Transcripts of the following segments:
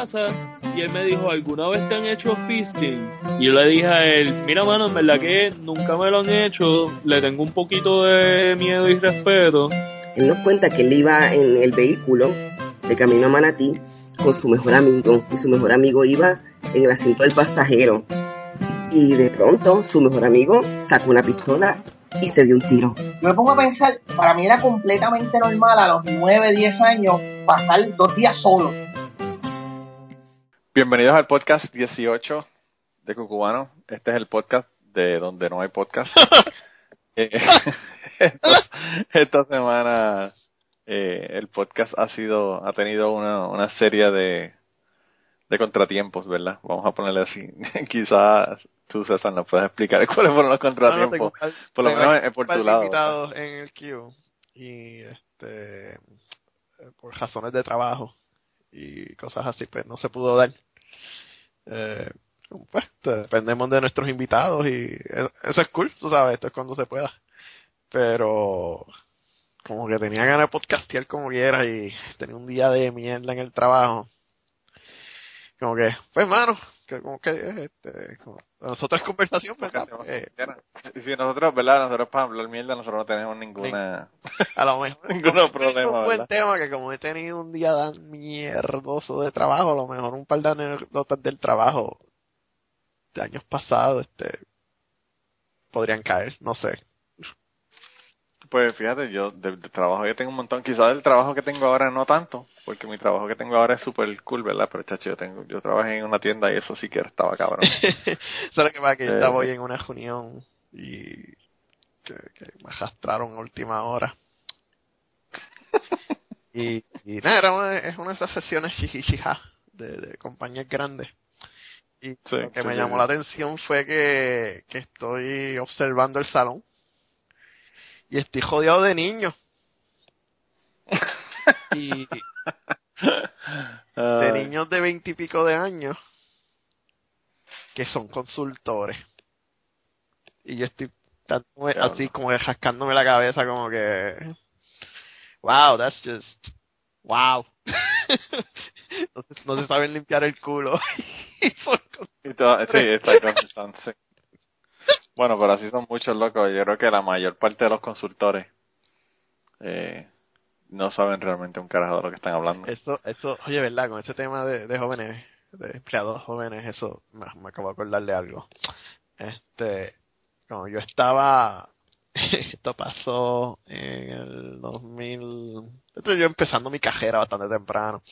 casa y él me dijo, ¿alguna vez te han hecho fisting? Y yo le dije a él, mira mano, en verdad que nunca me lo han hecho, le tengo un poquito de miedo y respeto. Él nos cuenta que él iba en el vehículo de camino a Manatí con su mejor amigo y su mejor amigo iba en el asiento del pasajero. Y de pronto su mejor amigo sacó una pistola y se dio un tiro. Yo me pongo a pensar, para mí era completamente normal a los 9, 10 años pasar dos días solo. Bienvenidos al podcast 18 de Cucubano. Este es el podcast de donde no hay podcast. Eh, esta, esta semana eh, el podcast ha sido ha tenido una, una serie de, de contratiempos, ¿verdad? Vamos a ponerle así. Quizás tú, César, nos puedes explicar cuáles fueron los contratiempos, por lo menos en- por tu lado. invitados en el queue y este por razones de trabajo y cosas así pues no se pudo dar eh, pues dependemos de nuestros invitados y e- eso es cool tú sabes esto es cuando se pueda. Pero como que tenía ganas de podcastear como quiera y tenía un día de mierda en el trabajo como que pues mano que como que este como, nosotros conversación verdad Eh, si nosotros, ¿verdad? Nosotros para hablar mierda, nosotros no tenemos ninguna... A lo mejor. Tenido problema, un buen tema que como he tenido un día tan mierdoso de trabajo, a lo mejor un par de anécdotas del trabajo de años pasados, este, podrían caer, no sé. Pues fíjate, yo de, de trabajo yo tengo un montón. Quizás el trabajo que tengo ahora no tanto, porque mi trabajo que tengo ahora es súper cool, ¿verdad? Pero chacho, yo tengo, yo trabajé en una tienda y eso sí que estaba cabrón. Solo que pasa que yo Eh, estaba hoy en una reunión y que, que me arrastraron a última hora. y, y nada, era una, es una de esas sesiones jijijija de, de compañías grandes. Y Sí, lo que sí, me llamó sí. la atención fue que, que estoy observando el salón y estoy jodido de niños. y de niños de veintipico de años que son consultores. Y yo estoy Diablo. así como que rascándome la cabeza como que wow, that's just wow. no, se, no se saben limpiar el culo. Y sí, está sí. Bueno, pero así son muchos locos. Yo creo que la mayor parte de los consultores eh, no saben realmente un carajo de lo que están hablando. eso, eso, oye, verdad, con ese tema de, jóvenes, de empleados jóvenes, eso me, acabo de acordar de algo. Este, como yo estaba, esto pasó en el 2000, esto yo empezando mi carrera bastante temprano,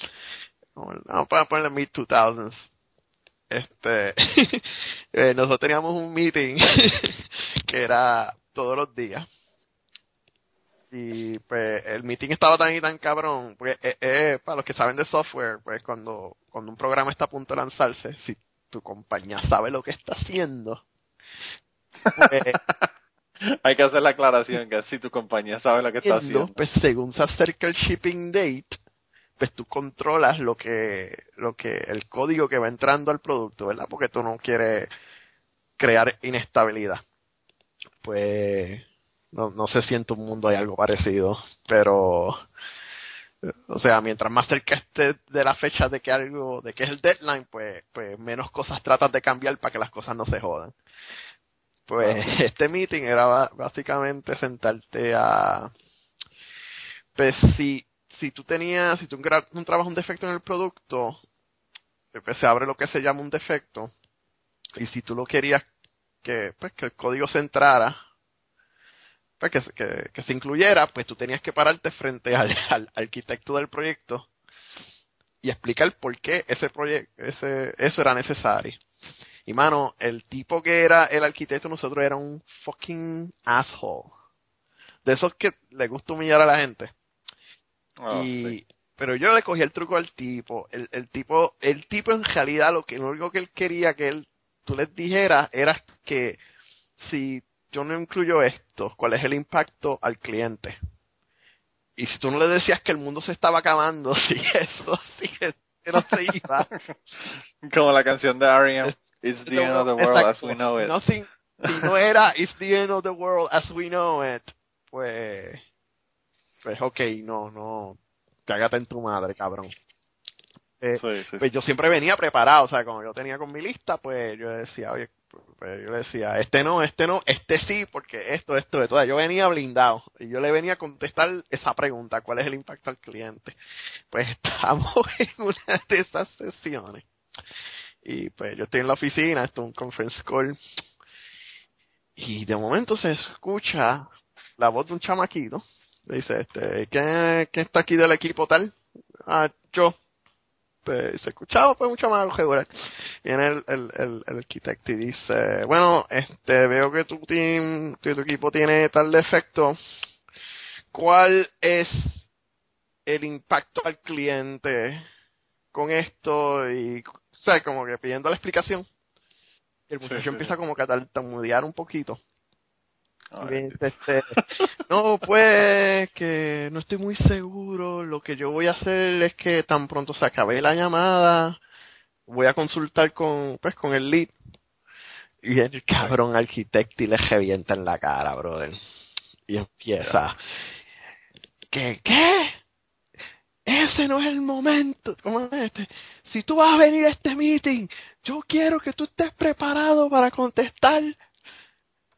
como el- vamos a ponerle mid 2000s. Este, eh, nosotros teníamos un meeting que era todos los días. Y pues el meeting estaba tan y tan cabrón, porque eh, eh, para los que saben de software, pues cuando, cuando un programa está a punto de lanzarse, si tu compañía sabe lo que está haciendo, pues, Hay que hacer la aclaración que si tu compañía sabe lo que está haciendo, haciendo. pues según se acerca el shipping date, pues tú controlas lo que, lo que, el código que va entrando al producto, ¿verdad? Porque tú no quieres crear inestabilidad. Pues, no, no sé si en tu mundo hay algo parecido, pero, o sea, mientras más cerca esté de la fecha de que algo, de que es el deadline, pues, pues menos cosas tratas de cambiar para que las cosas no se jodan. Pues este meeting era básicamente sentarte a, pues si, si tú tenías, si tú gra- un defecto en el producto, eh, pues se abre lo que se llama un defecto, y si tú lo querías que, pues, que el código se entrara, pues, que, se- incluyera, pues tú tenías que pararte frente al, al arquitecto del proyecto y explicar por qué ese proyecto, ese, eso era necesario. Y mano, el tipo que era el arquitecto nosotros era un fucking asshole. De esos que le gusta humillar a la gente. Oh, y sí. pero yo le cogí el truco al tipo. El, el tipo, el tipo en realidad lo que lo único que él quería que él tú les dijeras era que si yo no incluyo esto, ¿cuál es el impacto al cliente? Y si tú no le decías que el mundo se estaba acabando, si eso, si no se iba, Como la canción de R.E.M. It's the end of the world as we know it. Nothing- si no era It's the end of the world as we know it, pues, pues ok, no, no, cágate en tu madre, cabrón. eh, Sí, sí, pues yo siempre venía preparado, o sea, como yo tenía con mi lista, pues yo decía, oye, pues yo le decía, este no, este no, este sí, porque esto, esto, esto. Yo venía blindado y yo le venía a contestar esa pregunta, ¿cuál es el impacto al cliente? Pues estamos en una de esas sesiones. Y pues yo estoy en la oficina, esto es un conference call. Y de momento se escucha la voz de un chamaquito. Dice, este, ¿quién, quién está aquí del equipo tal? Ah, yo pues, se escuchaba pues mucho más regular. Viene el, el, el, el, arquitecto y dice, bueno, este, veo que tu team, que tu equipo tiene tal defecto. ¿Cuál es el impacto al cliente con esto? Y, o sea, como que pidiendo la explicación. El muchacho sí, empieza como que a tartamudear un poquito. Este, no, pues que no estoy muy seguro. Lo que yo voy a hacer es que tan pronto se acabe la llamada, voy a consultar con, pues, con el lead. Y el cabrón arquitecto y le revienta en la cara, brother. Y empieza, ¿qué, qué? Ese no es el momento. ¿Cómo es este? Si tú vas a venir a este meeting, yo quiero que tú estés preparado para contestar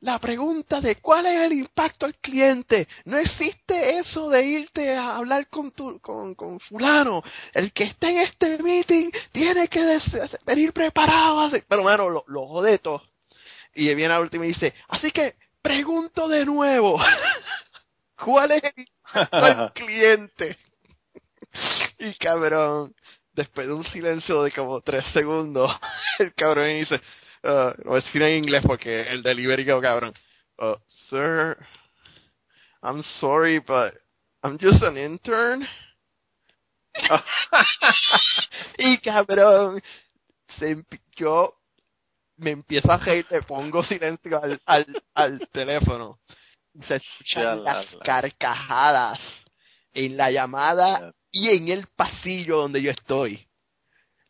la pregunta de cuál es el impacto al cliente. No existe eso de irte a hablar con tu, con, con fulano. El que esté en este meeting tiene que venir preparado. Pero bueno, lo, lo jode todo. Y viene al último y dice, así que pregunto de nuevo. ¿Cuál es el impacto al cliente? Y cabrón, después de un silencio de como tres segundos, el cabrón dice, uh, lo voy a decir en inglés porque el delivery quedó cabrón. Uh, sir, I'm sorry, but I'm just an intern. y cabrón, se yo me empiezo a reír, le pongo silencio al, al, al teléfono. Se escuchan la- las la- carcajadas en la llamada y en el pasillo donde yo estoy.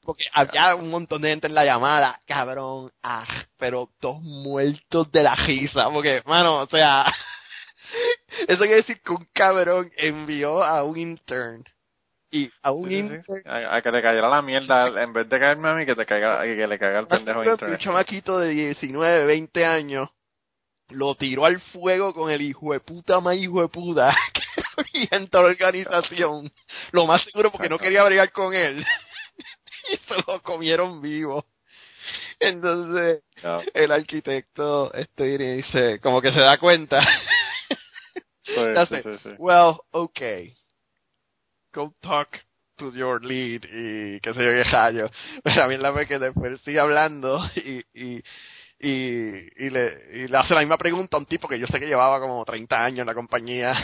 Porque había un montón de gente en la llamada, cabrón, ah, pero todos muertos de la risa, porque, mano, o sea, eso quiere decir que un cabrón envió a un intern y a un Sí, intern sí. A, a que le cayera la mierda, en vez de caerme a mí, que te caiga, que le caiga al pendejo de un chamaquito de 19, 20 años lo tiró al fuego con el hijo de puta más hijo de puta que había en toda la organización. Lo más seguro porque no quería bregar con él. y se lo comieron vivo. Entonces, el arquitecto este dice, como que se da cuenta. sí, sí, sí. Well, okay. Go talk to your lead y qué sé yo qué rayo. Pero a mí la vez que después sigue hablando y, y, y, y, le, y le hace la misma pregunta a un tipo que yo sé que llevaba como 30 años en la compañía.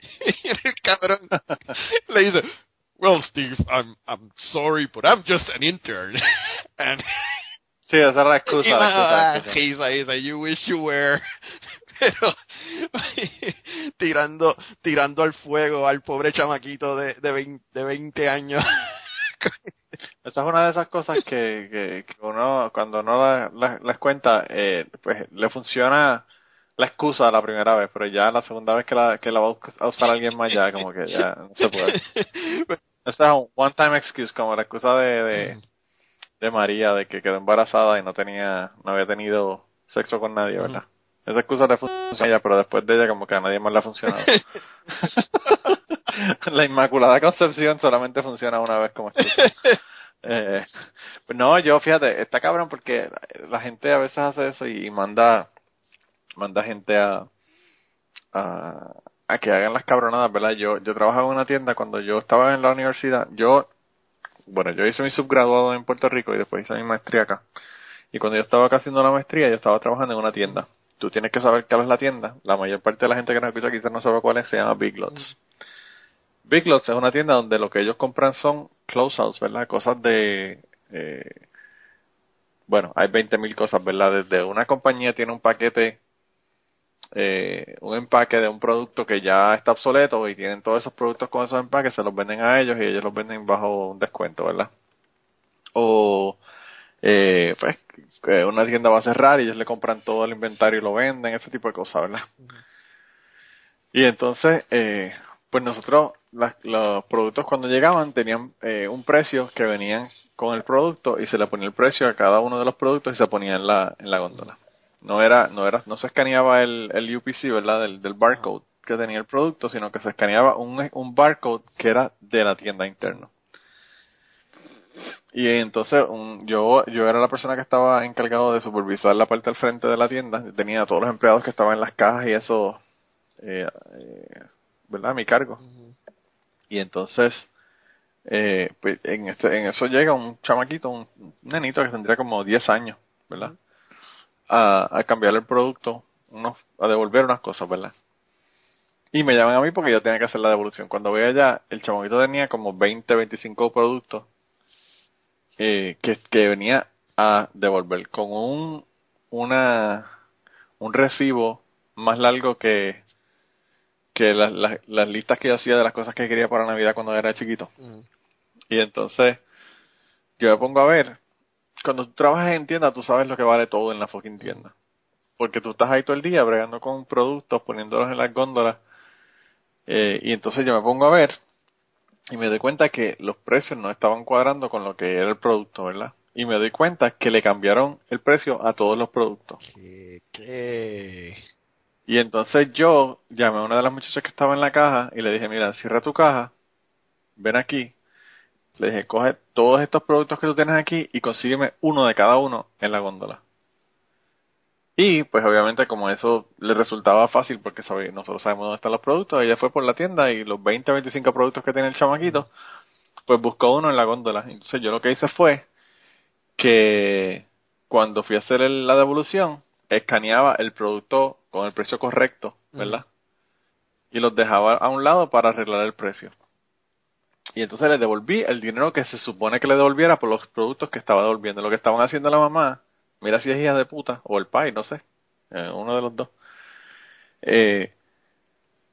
y el cabrón le dice, Well, Steve, I'm, I'm sorry, but I'm just an intern. And Sí, esa es la excusa. y la excusa, excusa. risa, dice, you wish you were. Pero tirando, tirando al fuego al pobre chamaquito de, de, 20, de 20 años. Esa es una de esas cosas que, que, que uno, cuando uno la- la- las cuenta, eh, pues le funciona la excusa la primera vez, pero ya la segunda vez que la, que la va a usar alguien más, ya como que ya no se puede. Esa es un one-time excuse, como la excusa de, de, de María, de que quedó embarazada y no tenía, no había tenido sexo con nadie, ¿verdad? Esa excusa le funciona a ella, pero después de ella como que a nadie más le ha funcionado. la Inmaculada Concepción solamente funciona una vez como excusa. Eh, pues no, yo fíjate, está cabrón porque la gente a veces hace eso y manda manda gente a, a, a que hagan las cabronadas, ¿verdad? Yo yo trabajaba en una tienda cuando yo estaba en la universidad. Yo, bueno, yo hice mi subgraduado en Puerto Rico y después hice mi maestría acá. Y cuando yo estaba acá haciendo la maestría, yo estaba trabajando en una tienda. Tú tienes que saber cuál es la tienda. La mayor parte de la gente que nos escucha quizás no sabe cuál es, se llama Big Lots. Big Lots es una tienda donde lo que ellos compran son closeouts, ¿verdad? Cosas de... eh, bueno, hay 20.000 cosas, ¿verdad? Desde una compañía tiene un paquete, eh, un empaque de un producto que ya está obsoleto y tienen todos esos productos con esos empaques, se los venden a ellos y ellos los venden bajo un descuento, ¿verdad? O, eh, pues, una tienda va a cerrar y ellos le compran todo el inventario y lo venden, ese tipo de cosas, ¿verdad? Y entonces, eh, pues nosotros los productos cuando llegaban tenían eh, un precio que venían con el producto y se le ponía el precio a cada uno de los productos y se ponía en la, en la góndola. No era, no era, no se escaneaba el, el UPC, ¿verdad? Del, del barcode que tenía el producto, sino que se escaneaba un, un barcode que era de la tienda interna. Y entonces un- yo, yo era la persona que estaba encargado de supervisar la parte del frente de la tienda. Tenía a todos los empleados que estaban en las cajas y eso, eh, eh, ¿verdad? A mi cargo. Y entonces, eh, pues en, este, en eso llega un chamaquito, un, un nenito que tendría como 10 años, ¿verdad? A, a cambiar el producto, unos, a devolver unas cosas, ¿verdad? Y me llaman a mí porque yo tenía que hacer la devolución. Cuando voy allá, el chamaquito tenía como 20, 25 productos eh, que, que venía a devolver con un una un recibo más largo que que las, las, las listas que yo hacía de las cosas que quería para Navidad cuando era chiquito. Y entonces yo me pongo a ver, cuando tú trabajas en tienda tú sabes lo que vale todo en la fucking tienda. Porque tú estás ahí todo el día bregando con productos, poniéndolos en las góndolas. Eh, y entonces yo me pongo a ver y me doy cuenta que los precios no estaban cuadrando con lo que era el producto, ¿verdad? Y me doy cuenta que le cambiaron el precio a todos los productos. ¿Qué? qué? Y entonces yo llamé a una de las muchachas que estaba en la caja y le dije, mira, cierra tu caja, ven aquí. Le dije, coge todos estos productos que tú tienes aquí y consígueme uno de cada uno en la góndola. Y pues obviamente como eso le resultaba fácil porque sabe- nosotros sabemos dónde están los productos, ella fue por la tienda y los 20 25 productos que tiene el chamaquito, pues buscó uno en la góndola. Entonces yo lo que hice fue que cuando fui a hacer el- la devolución, escaneaba el producto con el precio correcto, ¿verdad? Y los dejaba a un lado para arreglar el precio. Y entonces le devolví el dinero que se supone que le devolviera por los productos que estaba devolviendo. Lo que estaban haciendo la mamá, mira si es hija de puta, o el pai, no sé, eh, uno de los dos, eh,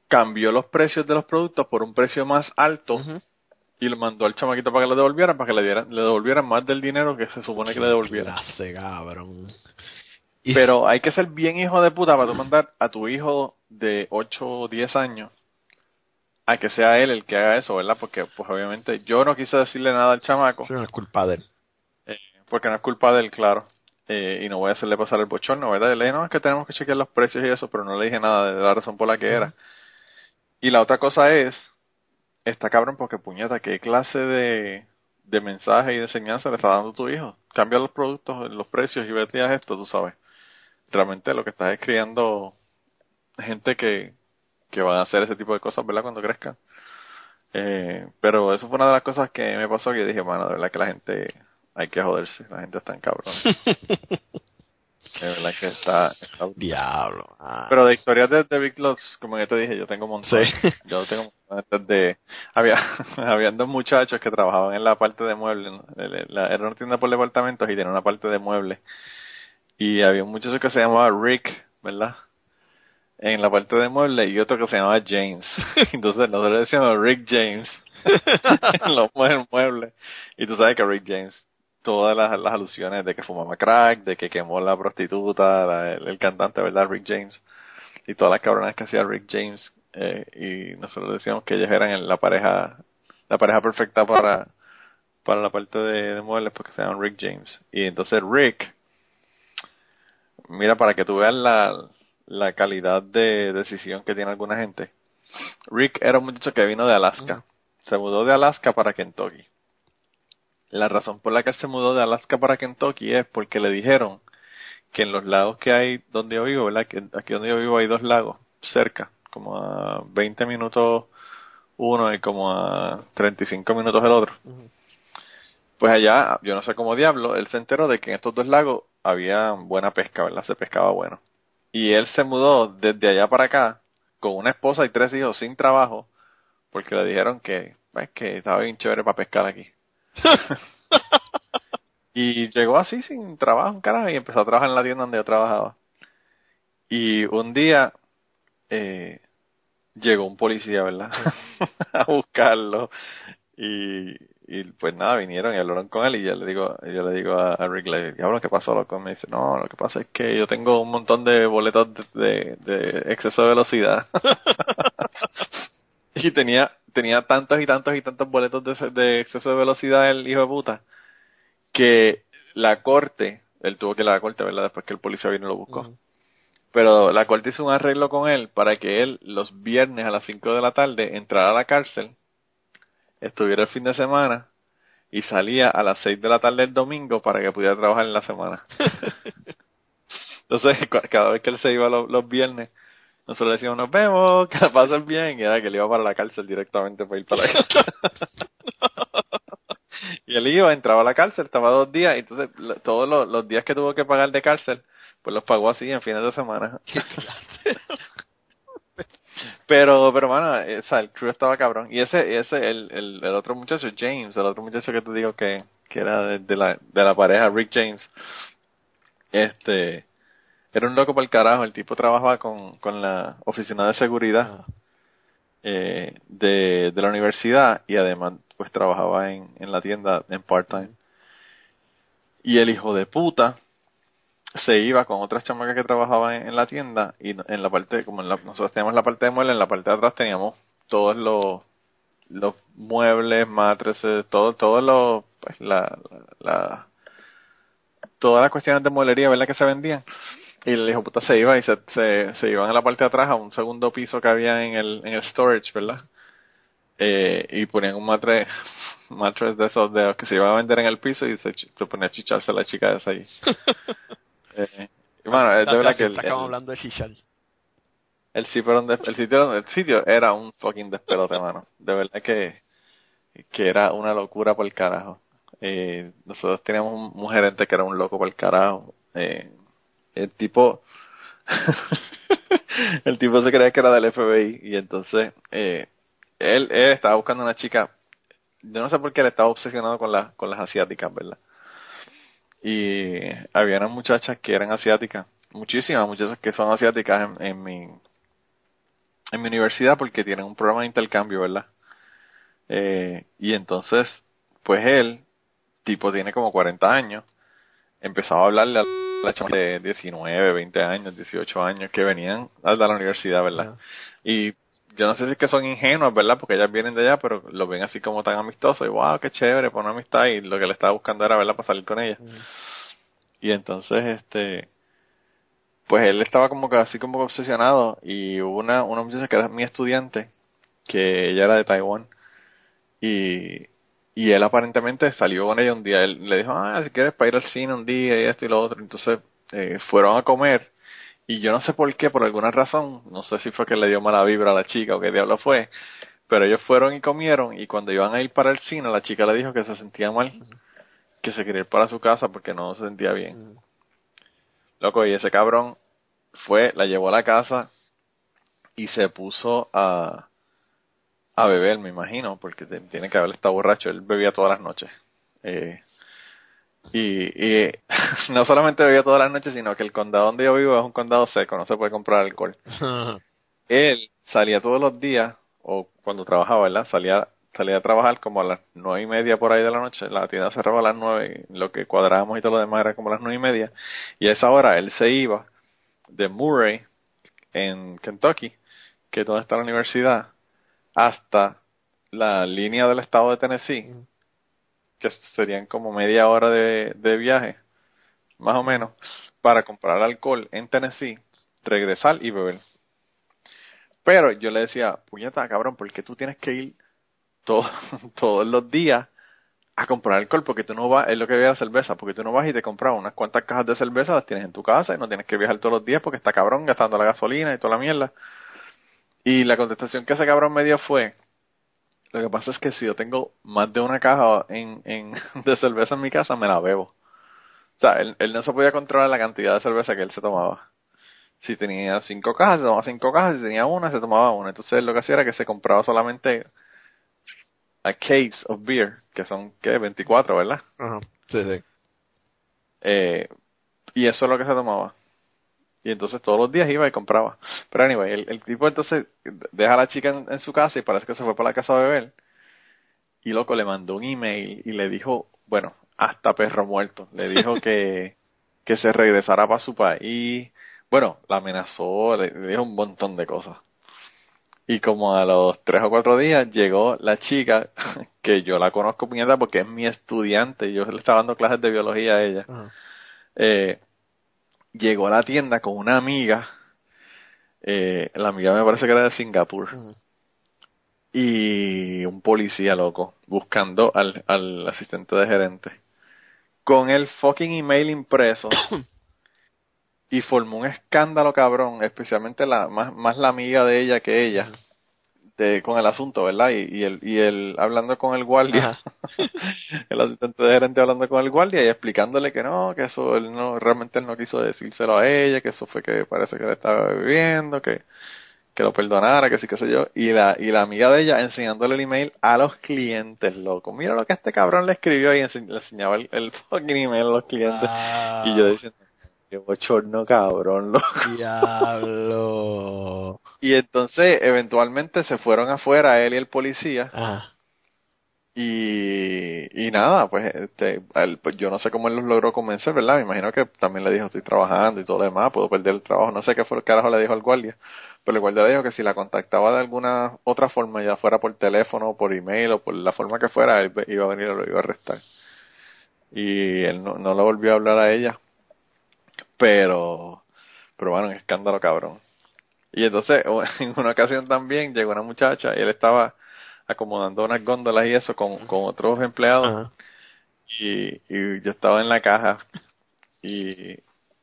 cambió los precios de los productos por un precio más alto y lo mandó al chamaquito para que lo devolvieran, para que le dieran, le devolvieran más del dinero que se supone que le devolvieran. Clase, cabrón. Pero hay que ser bien hijo de puta para tú mandar a tu hijo de 8 o 10 años a que sea él el que haga eso, ¿verdad? Porque, pues obviamente, yo no quise decirle nada al chamaco, Eso no es culpa de él. eh, porque no es culpa de él, claro. Eh, y no voy a hacerle pasar el bochorno, ¿verdad? Y le dije, no, es que tenemos que chequear los precios y eso, pero no le dije nada de la razón por la que era. Y la otra cosa es, está cabrón porque puñeta, ¿qué clase de, de mensaje y de enseñanza le está dando tu hijo? Cambia los productos, los precios y vete a esto, tú sabes. Realmente lo que estás es criando gente que, que van a hacer ese tipo de cosas, ¿verdad? Cuando crezcan. Eh, pero eso fue una de las cosas que me pasó que yo dije, mano, de verdad que la gente hay que joderse, la gente está en cabrón. de verdad que está, está Diablo. Ah. pero de historias de, de Big Lots, como ya te dije, yo tengo. Sí. Yo tengo montones de... Había, habían dos muchachos que trabajaban en la parte de muebles. ¿no? Era una tienda por departamentos y tenía una parte de muebles. Y había un muchacho que se llamaba Rick, ¿verdad? En la parte de muebles y otro que se llamaba James. Entonces nosotros decíamos Rick James en los mue- muebles. Y tú sabes que Rick James, todas las, las alusiones de que fumaba crack, de que quemó la prostituta, la- el, el cantante, ¿verdad? Rick James y todas las cabronas que hacía Rick James eh, y nosotros decíamos que ellos eran la pareja la pareja perfecta para para la parte de, de muebles porque se llaman Rick James y entonces Rick mira para que tú veas la, la calidad de decisión que tiene alguna gente Rick era un muchacho que vino de Alaska se mudó de Alaska para Kentucky la razón por la que se mudó de Alaska para Kentucky es porque le dijeron que en los lagos que hay donde yo vivo, ¿verdad? Que aquí donde yo vivo hay dos lagos cerca, como a 20 minutos uno y como a 35 minutos el otro. Pues allá, yo no sé cómo diablo, él se enteró de que en estos dos lagos había buena pesca, ¿verdad? Se pescaba bueno. Y él se mudó desde allá para acá con una esposa y tres hijos sin trabajo porque le dijeron que, pues, que estaba bien chévere para pescar aquí. Y llegó así sin trabajo, carajo, y empezó a trabajar en la tienda donde yo trabajaba. Y un día eh, llegó un policía, ¿verdad? a buscarlo. Y, y pues nada, vinieron y hablaron con él y yo le digo, yo le digo a, a Rick, le digo, ¿qué pasó, loco? Me dice, no, lo que pasa es que yo tengo un montón de boletos de, de, de exceso de velocidad. y tenía tenía tantos y tantos y tantos boletos de, de exceso de velocidad el hijo de puta que la corte, él tuvo que ir a la corte, ¿verdad? Después que el policía vino y lo buscó. Pero la corte hizo un arreglo con él para que él los viernes a las 5 de la tarde entrara a la cárcel, estuviera el fin de semana y salía a las 6 de la tarde el domingo para que pudiera trabajar en la semana. Entonces, cada vez que él se iba los, los viernes, nosotros le decíamos, nos vemos, que la pasen bien, y era que él iba para la cárcel directamente para ir para la cárcel. y él iba, entraba a la cárcel, estaba dos días, y entonces todos los, los días que tuvo que pagar de cárcel, pues los pagó así en fines de semana. Pero, pero, mano, eh, o sea, el crew estaba cabrón. Y ese, ese, el, el, el otro muchacho, James, el otro muchacho que te digo que, que era de, de la, de la pareja, Rick James, este, era un loco por el carajo. El tipo trabajaba con, con la oficina de seguridad eh, de, de la universidad y además, pues trabajaba en, en la tienda en part-time. Y el hijo de puta se iba con otras chamacas que trabajaban en, la tienda y en la parte, como en la- nosotros teníamos la parte de muebles, en la parte de atrás teníamos todos los muebles, matrices, todo, todo lo, pues, la, todas las cuestiones de mueblería, ¿verdad? Que se vendían. Y el hijo puta se iba y se, se, iban a la parte de atrás a un segundo piso que había en el, en el storage, ¿verdad? Eh, y ponían un matre, matres de esos de que se iba a vender en el piso y se, ponía a chicharse la chica esa ahí. Eh, bueno, de verdad que el, hablando de Shishal. el sitio, era un des- el sitio, el sitio era un fucking despelote, mano. De verdad que, que era una locura por el carajo. Eh, nosotros teníamos un, un gerente que era un loco por el carajo. Eh, el tipo, el tipo se creía que era del FBI y entonces eh, él, él estaba buscando una chica. Yo no sé por qué él estaba obsesionado con las con las asiáticas, ¿verdad? Y había unas muchachas que eran asiáticas, muchísimas muchachas que son asiáticas en, en mi en mi universidad porque tienen un programa de intercambio, ¿verdad? Eh, y entonces, pues él, tipo tiene como 40 años, empezaba a hablarle a la chama de 19, 20 años, 18 años que venían a la universidad, ¿verdad? Y yo no sé si es que son ingenuas, ¿verdad? Porque ellas vienen de allá, pero lo ven así como tan amistoso y wow, qué chévere, por una amistad y lo que le estaba buscando era, ¿verdad? Para salir con ella. Y entonces, este, pues él estaba como que así como que obsesionado y hubo una, una muchacha que era mi estudiante, que ella era de Taiwán y, y él aparentemente salió con ella un día, él le dijo, ah, si quieres para ir al cine un día y esto y lo otro, entonces eh, fueron a comer y yo no sé por qué, por alguna razón, no sé si fue que le dio mala vibra a la chica o qué diablo fue, pero ellos fueron y comieron y cuando iban a ir para el cine la chica le dijo que se sentía mal, que se quería ir para su casa porque no se sentía bien. Loco, y ese cabrón fue, la llevó a la casa y se puso a, a beber, me imagino, porque tiene que haber estado borracho. Él bebía todas las noches. Eh, y, y no solamente bebía todas las noches, sino que el condado donde yo vivo es un condado seco, no se puede comprar alcohol. Él salía todos los días, o cuando trabajaba, ¿verdad? Salía, salía a trabajar como a las nueve y media por ahí de la noche. La tienda cerraba a las nueve, y lo que cuadrábamos y todo lo demás era como a las nueve y media. Y a esa hora él se iba de Murray, en Kentucky, que es donde está la universidad, hasta la línea del estado de Tennessee, que serían como media hora de, viaje, más o menos, para comprar alcohol en Tennessee, regresar y beber. Pero yo le decía, puñeta, cabrón, ¿por qué tú tienes que ir todo- todos los días a comprar alcohol? Porque tú no vas, es lo que veía la cerveza, porque tú no vas y te compras unas cuantas cajas de cerveza, las tienes en tu casa y no tienes que viajar todos los días porque está cabrón gastando la gasolina y toda la mierda. Y la contestación que ese cabrón me dio fue, lo que pasa es que si yo tengo más de una caja en, en, de cerveza en mi casa, me la bebo. O sea, él, él no se podía controlar la cantidad de cerveza que él se tomaba. Si tenía cinco cajas, se tomaba cinco cajas. Si tenía una, se tomaba una. Entonces lo que hacía era que se compraba solamente a case of beer, que son, ¿qué? 24, ¿verdad? Ajá. Sí, sí. Eh, y eso es lo que se tomaba. Y entonces todos los días iba y compraba. Pero anyway, el, el tipo entonces deja a la chica en, en su casa y parece que se fue para la casa a beber. Y loco le mandó un email y le dijo, bueno, hasta perro muerto. Le dijo que, que se regresara para su país. Bueno, la amenazó, le, le dijo un montón de cosas. Y como a los tres o cuatro días llegó la chica, que yo la conozco puñeta porque es mi estudiante, yo le estaba dando clases de biología a ella. Eh, llegó a la tienda con una amiga, eh, la amiga me parece que era de Singapur, y un policía loco, buscando al, al asistente de gerente, con el fucking email impreso, y formó un escándalo cabrón, especialmente la, más, más la amiga de ella que ella, de, con el asunto, ¿verdad? Y, y el, y el, hablando con el guardia, el asistente de gerente hablando con el guardia y explicándole que no, que eso él no, realmente él no quiso decírselo a ella, que eso fue que parece que le estaba bebiendo, que, que lo perdonara, que sí, que sé yo, y la, y la amiga de ella enseñándole el email a los clientes, loco. Mira lo que este cabrón le escribió y ense- le enseñaba el, el fucking email a los clientes. Ah. Y yo diciendo, qué bochorno cabrón, loco. Diablo. Y entonces, eventualmente se fueron afuera él y el policía. Ajá. Y, y nada, pues, este, él, pues yo no sé cómo él los logró convencer, ¿verdad? Me imagino que también le dijo, estoy trabajando y todo lo demás, puedo perder el trabajo. No sé qué fue el carajo le dijo al guardia, pero el guardia le dijo que si la contactaba de alguna otra forma, ya fuera por teléfono, por email o por la forma que fuera, él iba a venir y lo iba a arrestar. Y él no, no le volvió a hablar a ella, pero, pero bueno, un escándalo cabrón. Y entonces, en una ocasión también llegó una muchacha y él estaba acomodando unas góndolas y eso con, con otros empleados Ajá. y, y yo estaba en la caja y,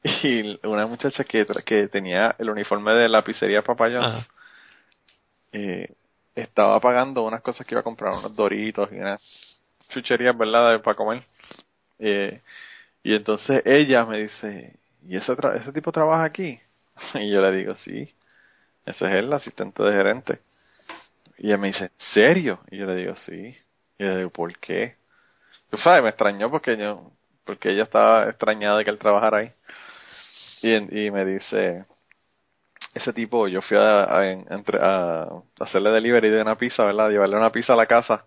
y una muchacha que, que tenía el uniforme de la pizzería Papa John's Ajá. eh, estaba pagando unas cosas que iba a comprar, unos doritos y unas chucherías, ¿verdad?, para comer. Eh, y entonces ella me dice, ¿y ese, tra- ese tipo trabaja aquí? Y yo le digo, sí, ese es el asistente de gerente. Y ella me dice, ¿en serio? Y yo le digo, sí. Y yo le digo, ¿por qué? Tú sabes, me extrañó porque yo, porque ella estaba extrañada de que él trabajara ahí. Y, y me dice, ese tipo, yo fui a, a- entre- a hacerle delivery de una pizza, ¿verdad? Llevarle una pizza a la casa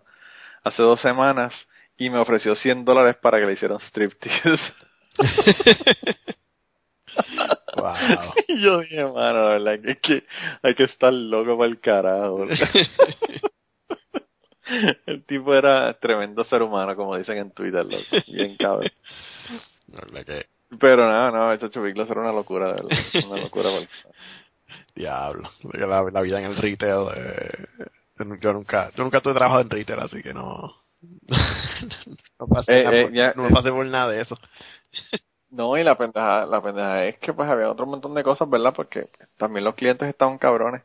hace dos semanas y me ofreció 100 dólares para que le hiciera un striptease. Wow. y yo dije, mano, la verdad que, es que hay que estar loco para el carajo. el tipo era tremendo ser humano, como dicen en Twitter, loco. Bien cabrón. Verdad que Pero nada, no, ese Chubiclos era una locura, de verdad. Una locura. por- diablo. La, la vida en el retail. eh, yo nunca, yo nunca tuve trabajo en retail, así que no. no, pasé Eh, eh, por- ya, no me eh. pasé por nada de eso. No, y la pendeja, la pendeja es que pues había otro montón de cosas, ¿verdad? Porque también los clientes estaban cabrones.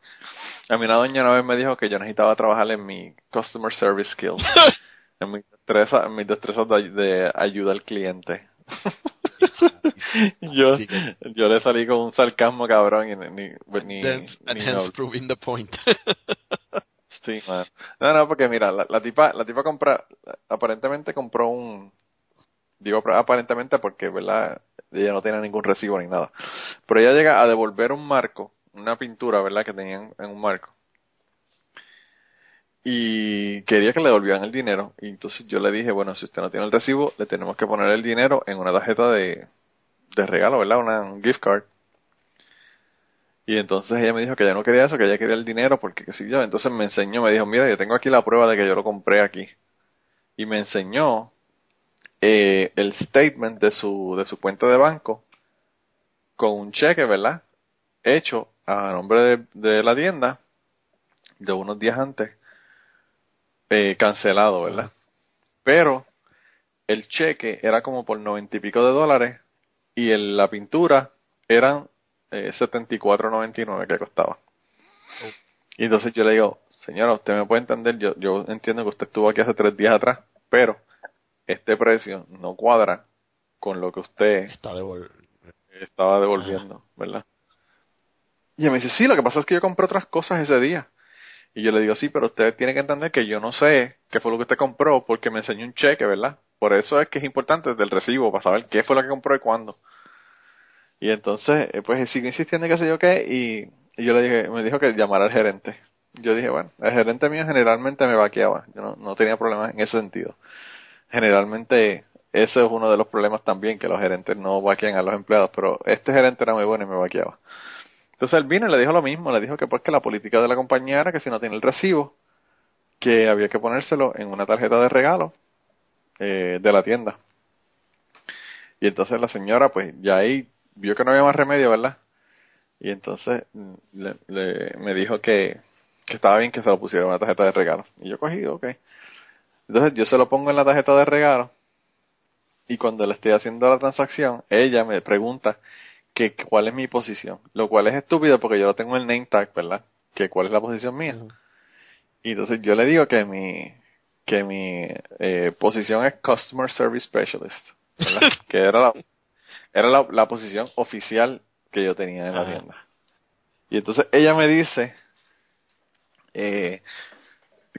A mí una doña una vez me dijo que yo necesitaba trabajar en mi customer service skills, en mi destreza, mis destrezas de, de ayuda al cliente. Yo, yo le salí con un sarcasmo cabrón y ni, ni, ni- ni- hence proving the point. Sí, man. No, no, porque mira, la, la tipa, la tipa compra, aparentemente compró un, digo aparentemente porque, ¿verdad? Ella no tenía ningún recibo ni nada. Pero ella llega a devolver un marco, una pintura, ¿verdad? Que tenían en un marco. Y quería que le devolvieran el dinero. Y entonces yo le dije, bueno, si usted no tiene el recibo, le tenemos que poner el dinero en una tarjeta de, de regalo, ¿verdad? Una un gift card. Y entonces ella me dijo que ella no quería eso, que ella quería el dinero porque qué sé yo. Entonces me enseñó, me dijo, mira, yo tengo aquí la prueba de que yo lo compré aquí. Y me enseñó eh, el statement de su, de su cuenta de banco con un cheque, ¿verdad? Hecho a nombre de, de la tienda de unos días antes, eh, cancelado, ¿verdad? Pero el cheque era como por noventa y pico de dólares y el, la pintura eran eh, 74.99 que costaba. Y entonces yo le digo, señora, usted me puede entender, yo, yo entiendo que usted estuvo aquí hace tres días atrás, pero este precio no cuadra con lo que usted Está devol- estaba devolviendo, ¿verdad? Y ella me dice, sí, lo que pasa es que yo compré otras cosas ese día. Y yo le digo, sí, pero usted tiene que entender que yo no sé qué fue lo que usted compró porque me enseñó un cheque, ¿verdad? Por eso es que es importante desde el recibo, para saber qué fue lo que compró y cuándo. Y entonces, eh, pues sigue insistiendo y qué sé yo qué, y, y yo le dije, me dijo que llamara al gerente. Yo dije, bueno, el gerente mío generalmente me vaqueaba, yo no, no tenía problemas en ese sentido. Generalmente, ese es uno de los problemas también, que los gerentes no vaquean a los empleados, pero este gerente era muy bueno y me vaqueaba. Entonces él vino y le dijo lo mismo, le dijo que pues la política de la compañía era que si no tiene el recibo, que había que ponérselo en una tarjeta de regalo eh, de la tienda. Y entonces la señora pues ya ahí vio que no había más remedio, ¿verdad? Y entonces mm, le, me dijo que, que estaba bien que se lo pusiera en una tarjeta de regalo. Y yo cogí, ok. Entonces yo se lo pongo en la tarjeta de regalo y cuando le estoy haciendo la transacción, ella me pregunta que cuál es mi posición, lo cual es estúpido porque yo lo tengo en el name tag, ¿verdad? Que cuál es la posición mía. Y entonces yo le digo que mi que mi eh, posición es Customer Service Specialist, ¿verdad? que era la era la, la posición oficial que yo tenía en la tienda. Y entonces ella me dice eh,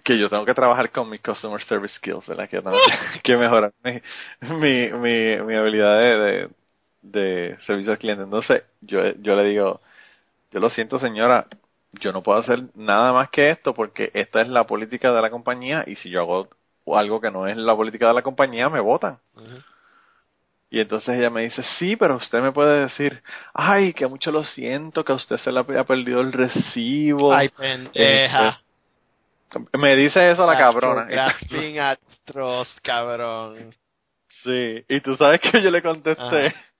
que yo tengo que trabajar con mis customer service skills, ¿verdad? Que tengo que, mejorar mi, mi, mi, mi habilidad de, de, de servicio al cliente. Entonces, yo, yo le digo, yo lo siento señora, yo no puedo hacer nada más que esto porque esta es la política de la compañía y si yo hago algo que no es la política de la compañía, me votan. Y entonces ella me dice, sí, pero usted me puede decir, ay, que mucho lo siento, que a usted se le ha perdido el recibo. Ay, pendeja. Me dice eso la cabrona. Grasping at straws, cabrón. Sí, y tú sabes que yo le contesté. Ajá.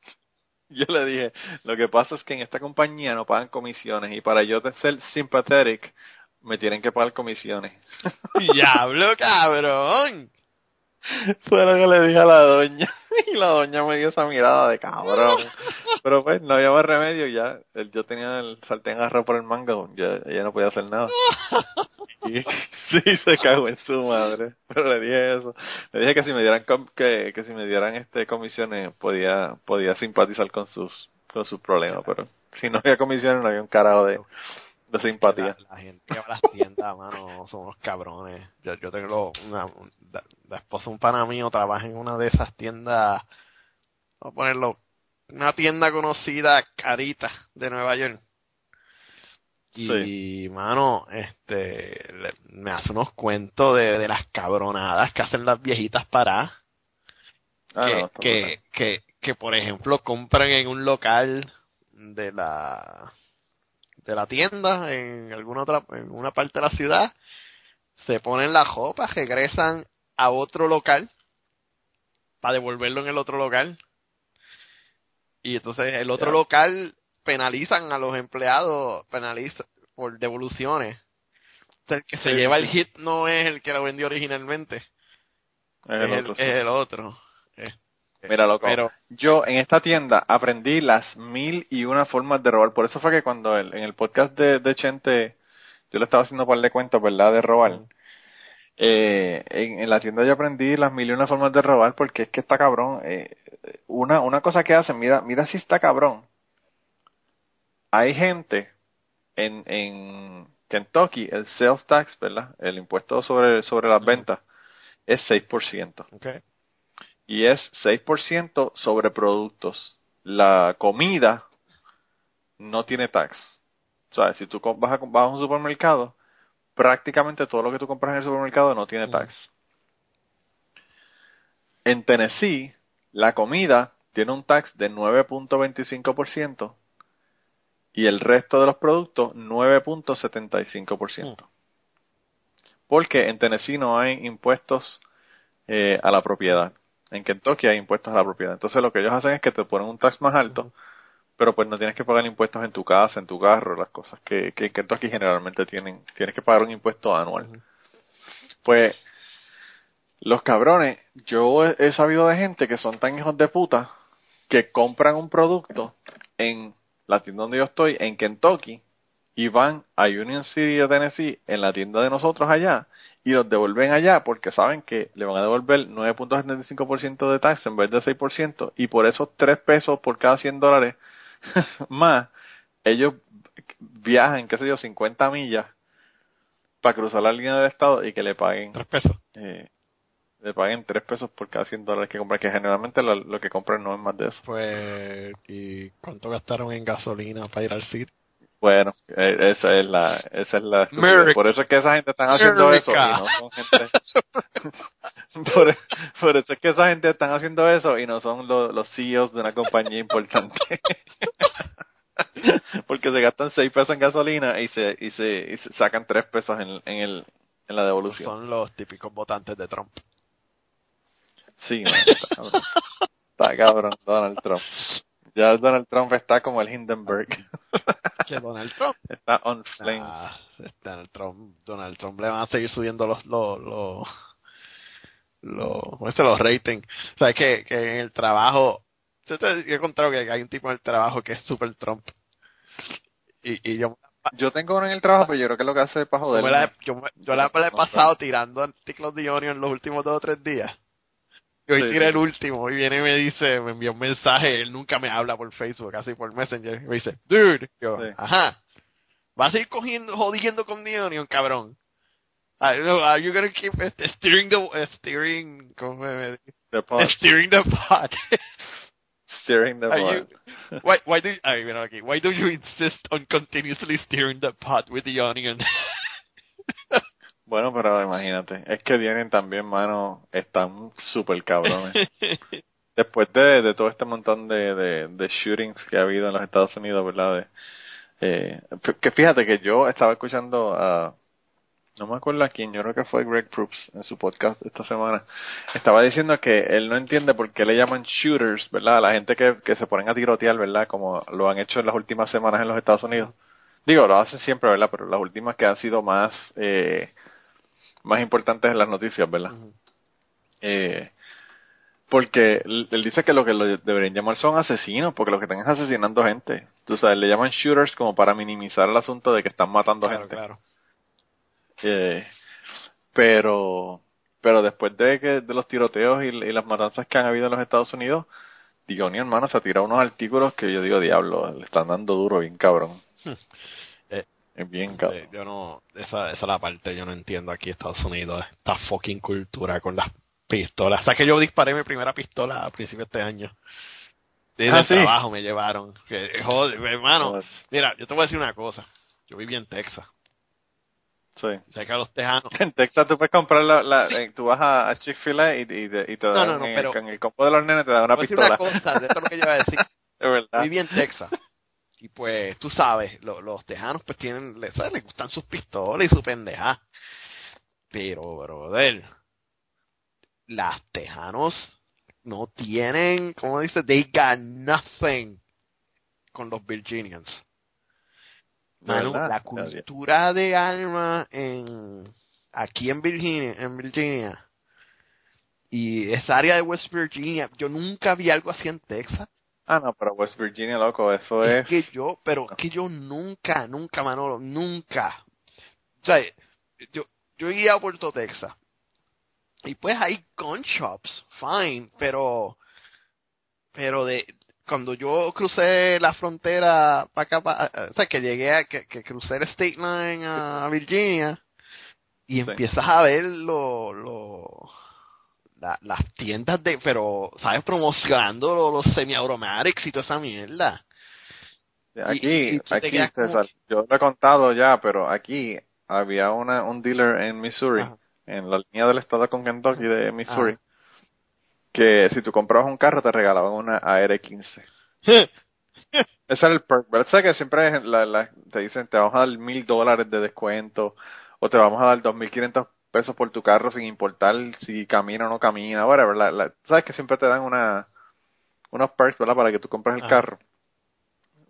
Yo le dije, lo que pasa es que en esta compañía no pagan comisiones y para yo ser sympathetic me tienen que pagar comisiones. Diablo, cabrón. Fue lo que le dije a la doña y la doña me dio esa mirada de cabrón. Pero pues no había más remedio ya. Yo tenía el sartén agarrado por el mango, ya ella no podía hacer nada. Y sí, se cagó en su madre. Pero le dije eso. Le dije que si me dieran com- que, que si me dieran este comisiones podía podía simpatizar con sus con sus problemas, pero si no había comisiones no había un carajo de, de simpatía. La, la gente que va a las tiendas, mano, son unos cabrones. Yo, yo tengo una, un- la, la esposa de un pana mío trabaja en una de esas tiendas, vamos a ponerlo, una tienda conocida, carita, de Nueva York. Y, mano, este, le- me hace unos cuentos de, de las cabronadas que hacen las viejitas paradas. Ah, que, no, que, que, que, por ejemplo, compran en un local de la de la tienda en alguna otra en una parte de la ciudad se ponen la ropa regresan a otro local para devolverlo en el otro local. Y entonces el otro local penalizan a los empleados penaliza por devoluciones. El que se Sí, lleva el hit no es el que lo vendió originalmente Es el es, el, otro, sí. es el otro Mira, loco, pero yo en esta tienda aprendí las mil y una formas de robar. Por eso fue que cuando el- en el podcast de, de Chente, yo le estaba haciendo par de cuentos, ¿verdad? De robar. Eh, en, en la tienda yo aprendí las mil y una formas de robar porque es que está cabrón. Eh, una, una cosa que hacen, mira, mira si está cabrón. Hay gente en, en Kentucky, el sales tax, ¿verdad? El impuesto sobre, sobre las ventas es 6% okay. Y es 6% sobre productos. La comida no tiene tax. O sea, si tú com- vas a, vas a un supermercado, prácticamente todo lo que tú compras en el supermercado no tiene tax. En Tennessee, la comida tiene un tax de 9.25% y el resto de los productos 9.75%. Porque en Tennessee no hay impuestos eh, a la propiedad. En Kentucky hay impuestos a la propiedad. Entonces lo que ellos hacen es que te ponen un tax más alto, pero pues no tienes que pagar impuestos en tu casa, en tu carro, las cosas que, que en Kentucky generalmente tienen. Tienes que pagar un impuesto anual. Pues los cabrones, yo he, he sabido de gente que son tan hijos de puta que compran un producto en la tienda donde yo estoy, en Kentucky, y van a Union City de Tennessee, en la tienda de nosotros allá, y los devuelven allá porque saben que le van a devolver 9.75% de tax en vez de 6%, y por esos 3 pesos por cada 100 dólares más, ellos viajan, qué sé yo, 50 millas para cruzar la línea del estado y que le paguen tres pesos eh, le paguen 3 pesos por cada 100 dólares que compran, que generalmente lo, lo que compran no es más de eso. Pues, ¿y cuánto gastaron en gasolina para ir al sitio? Bueno, eh, esa es la, esa es la. Por eso es que esa gente están haciendo eso y no son gente. por, por eso es que esa gente están haciendo eso y no son lo- los CEOs de una compañía importante. Porque se gastan 6 pesos en gasolina y se, y se, y se sacan 3 pesos en, en, el, en la devolución. Son los típicos votantes de Trump. Sí, está, cabrón. está cabrón Donald Trump. Ya Donald Trump está como el Hindenburg. Que Donald Trump. está on flames. Ah, Donald Trump, Donald Trump le van a seguir subiendo los los los los, los ratings. O sea, es que, que en el trabajo, yo, yo he encontrado que hay un tipo en el trabajo que es super Trump. Y, y yo, Yo tengo uno en el trabajo, pero yo creo que lo que hace es para yo joder. me la, yo, yo la, me la he pasado tirando artículos de Onion los últimos dos o tres días. Y hoy Sí, sí. el último y viene y me dice, me envió un mensaje, él nunca me habla por Facebook, así por Messenger. Y me dice, dude, yo, Sí. ajá, vas a ir cogiendo, jodiendo con The Onion, cabrón. Are you, are you gonna keep steering the, steering, ¿cómo me dice? The pod, Steering the pot. steering the you, why, why do, ay, mira aquí, why do you insist on continuously steering the pot with The Onion? Bueno, pero imagínate, es que vienen también, mano, están súper cabrones. Después de, de todo este montón de, de, de shootings que ha habido en los Estados Unidos, ¿verdad? De, eh, que fíjate que yo estaba escuchando a, no me acuerdo a quién, yo creo que fue Greg Proops en su podcast esta semana, estaba diciendo que él no entiende por qué le llaman shooters, ¿verdad? A la gente que, que se ponen a tirotear, ¿verdad? Como lo han hecho en las últimas semanas en los Estados Unidos. Digo, lo hacen siempre, ¿verdad? Pero las últimas que han sido más, eh, más importantes en las noticias, ¿verdad? Eh, porque él dice que lo que lo deberían llamar son asesinos, porque lo que están es asesinando gente. Tú sabes, le llaman shooters como para minimizar el asunto de que están matando claro, gente. claro. Eh, pero pero después de que de los tiroteos y, y las matanzas que han habido en los Estados Unidos, Diony hermano se ha tirado unos artículos que yo digo, diablo, le están dando duro bien cabrón. Eh, es bien cabrón. Eh, yo no, esa, esa es la parte yo no entiendo aquí en Estados Unidos, esta fucking cultura con las pistolas. O sea que yo disparé mi primera pistola a principios de este año. Desde Ah, sí. trabajo me llevaron. Que, joder, hermano. Joder. Mira, yo te voy a decir una cosa. Yo viví en Texas. Sí. Que a los tejanos. En Texas tú puedes comprar la, la eh, tú vas a, a Chick-fil-A y, y, te- y te No, dan no, no, en, el- pero- en el combo de los nenes te dan una Te voy a decir una pistola. cosa, de esto es lo que yo iba a decir. Es verdad. Viví en Texas. Y pues, tú sabes, lo- los tejanos pues tienen, les, ¿sabes? les gustan sus pistolas y su pendeja. Pero, brother, las tejanos no tienen, como dice, they got nothing con los Virginians. ¿Verdad? la cultura de armas en aquí en Virginia, en Virginia y esa área de West Virginia, yo nunca vi algo así en Texas. Ah, no, pero West Virginia, loco, eso Es es... que yo, pero es que yo nunca, nunca, Manolo, nunca. O sea, yo, yo iría a Puerto Texas. Y pues hay gun shops, fine, pero, pero de, cuando yo crucé la frontera para acá, pa- o sea, que llegué a, que, que crucé el State Line a Virginia, y Sí. empiezas a ver lo, lo, la- las tiendas de, pero, ¿sabes? Promocionando lo- los semi-automatics y toda esa mierda. Aquí, y- y aquí, como César, yo lo he contado ya, pero aquí había una, un dealer en Missouri, Ajá. en la línea del estado con Kentucky de Missouri, Ajá. que si tú comprabas un carro te regalaban una AR-15. Ese era el perk, ¿verdad? ¿Sabes que siempre la, la- te dicen te vamos a dar mil dólares de descuento o te vamos a dar dos mil quinientos pesos por tu carro sin importar si camina o no camina, whatever. La, la- ¿Sabes que siempre te dan una unos perks, ¿verdad? Para que tú compres el Ajá. carro.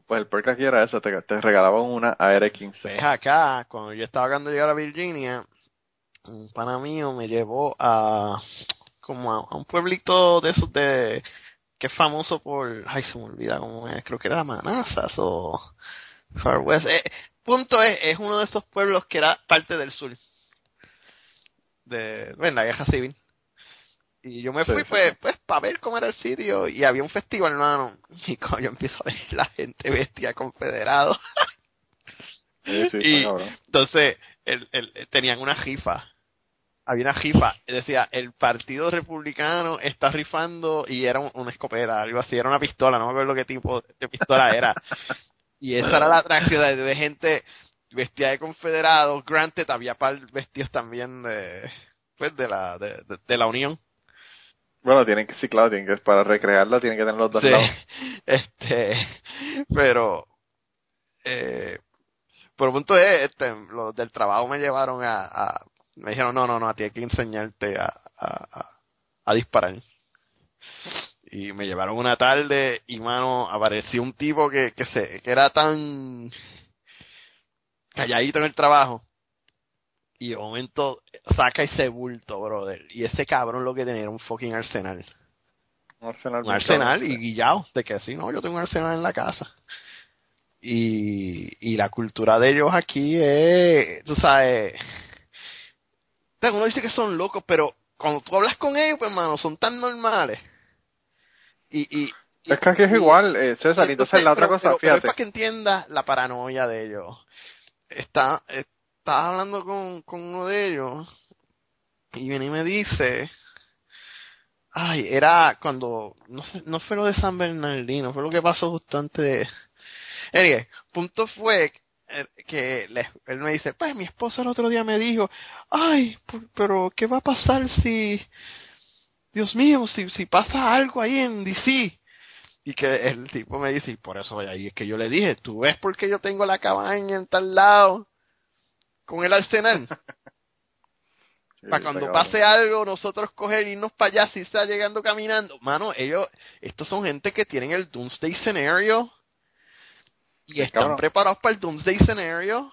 Pues el perk aquí era eso, te, te regalaban una AR-15. Pues acá, cuando yo estaba acabando de llegar a Virginia, un pana mío me llevó a como a, a un pueblito de esos de que es famoso por ay se me olvida cómo es creo que era Manassas o Far West Eh, punto es es uno de esos pueblos que era parte del sur de bueno, la guerra civil y yo me fui sí, pues sí. pues para ver cómo era el sitio y había un festival hermano y cuando yo empiezo a ver la gente vestida confederado Sí, y entonces el, el, tenían una rifa. Había una rifa. Decía, el Partido Republicano está rifando y era un- una escopeta, algo así. Era una pistola, no me acuerdo qué tipo de pistola era. Y esa era la atracción de gente vestida de confederados. Granted, había par vestidos también de, pues, de la, de, de- de la Unión. Bueno, tienen que, sí, claro, tienen que, para recrearlo tienen que tener los dos Sí. lados. Este, pero, Eh, pero el punto es, este, los del trabajo me llevaron a, a- me dijeron, no, no, no, a ti hay que enseñarte a, a, a- a disparar. Y me llevaron una tarde y, mano, apareció un tipo que, que, se, que era tan calladito en el trabajo. Y de momento saca ese bulto, brother. Y ese cabrón lo que tenía era un fucking arsenal. Un arsenal. Un arsenal y guillado de que sí, no, yo tengo un arsenal en la casa. Y, y la cultura de ellos aquí es, tú sabes, uno dice que son locos, pero cuando tú hablas con ellos, pues hermano, son tan normales. Y, y, Es que aquí es y- igual, eh, César. y Entonces, la otra pero- cosa, pero- pero es fíjate. para que entiendas la paranoia de ellos. Está, estaba hablando con, con uno de ellos y viene y me dice, ay, era cuando, no sé, no fue lo de San Bernardino, fue lo que pasó justo antes de... Punto fue que le- él me dice, pues mi esposa el otro día me dijo, ay, pero ¿qué va a pasar si, Dios mío, si, si pasa algo ahí en DC? Y que el tipo me dice, y por eso ahí es que yo le dije, ¿tú ves por qué yo tengo la cabaña en tal lado con el arsenal? Sí, para cuando pase algo, nosotros coger irnos para allá si está llegando caminando. Mano, ellos, estos son gente que tienen el Doomsday Scenario y están cabrón. preparados para el Doomsday Scenario.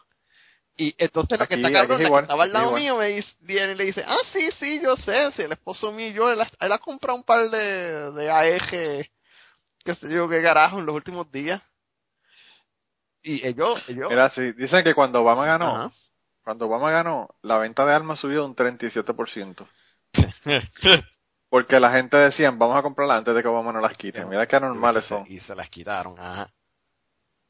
Y entonces lo que está cabrón, la igual, que estaba al lado mío me dice, viene y le dice, ah, sí, sí, yo sé, si el esposo mío yo, él, ha- él ha comprado un par de, de AEG, qué sé yo, qué carajo, en los últimos días. Y ellos, ellos, Mira, sí, dicen que cuando Obama ganó, Ajá. cuando Obama ganó, la venta de armas subió un 37%. Porque la gente decía, vamos a comprarlas antes de que Obama no las quite. Mira qué anormales son. Y se las quitaron, ajá.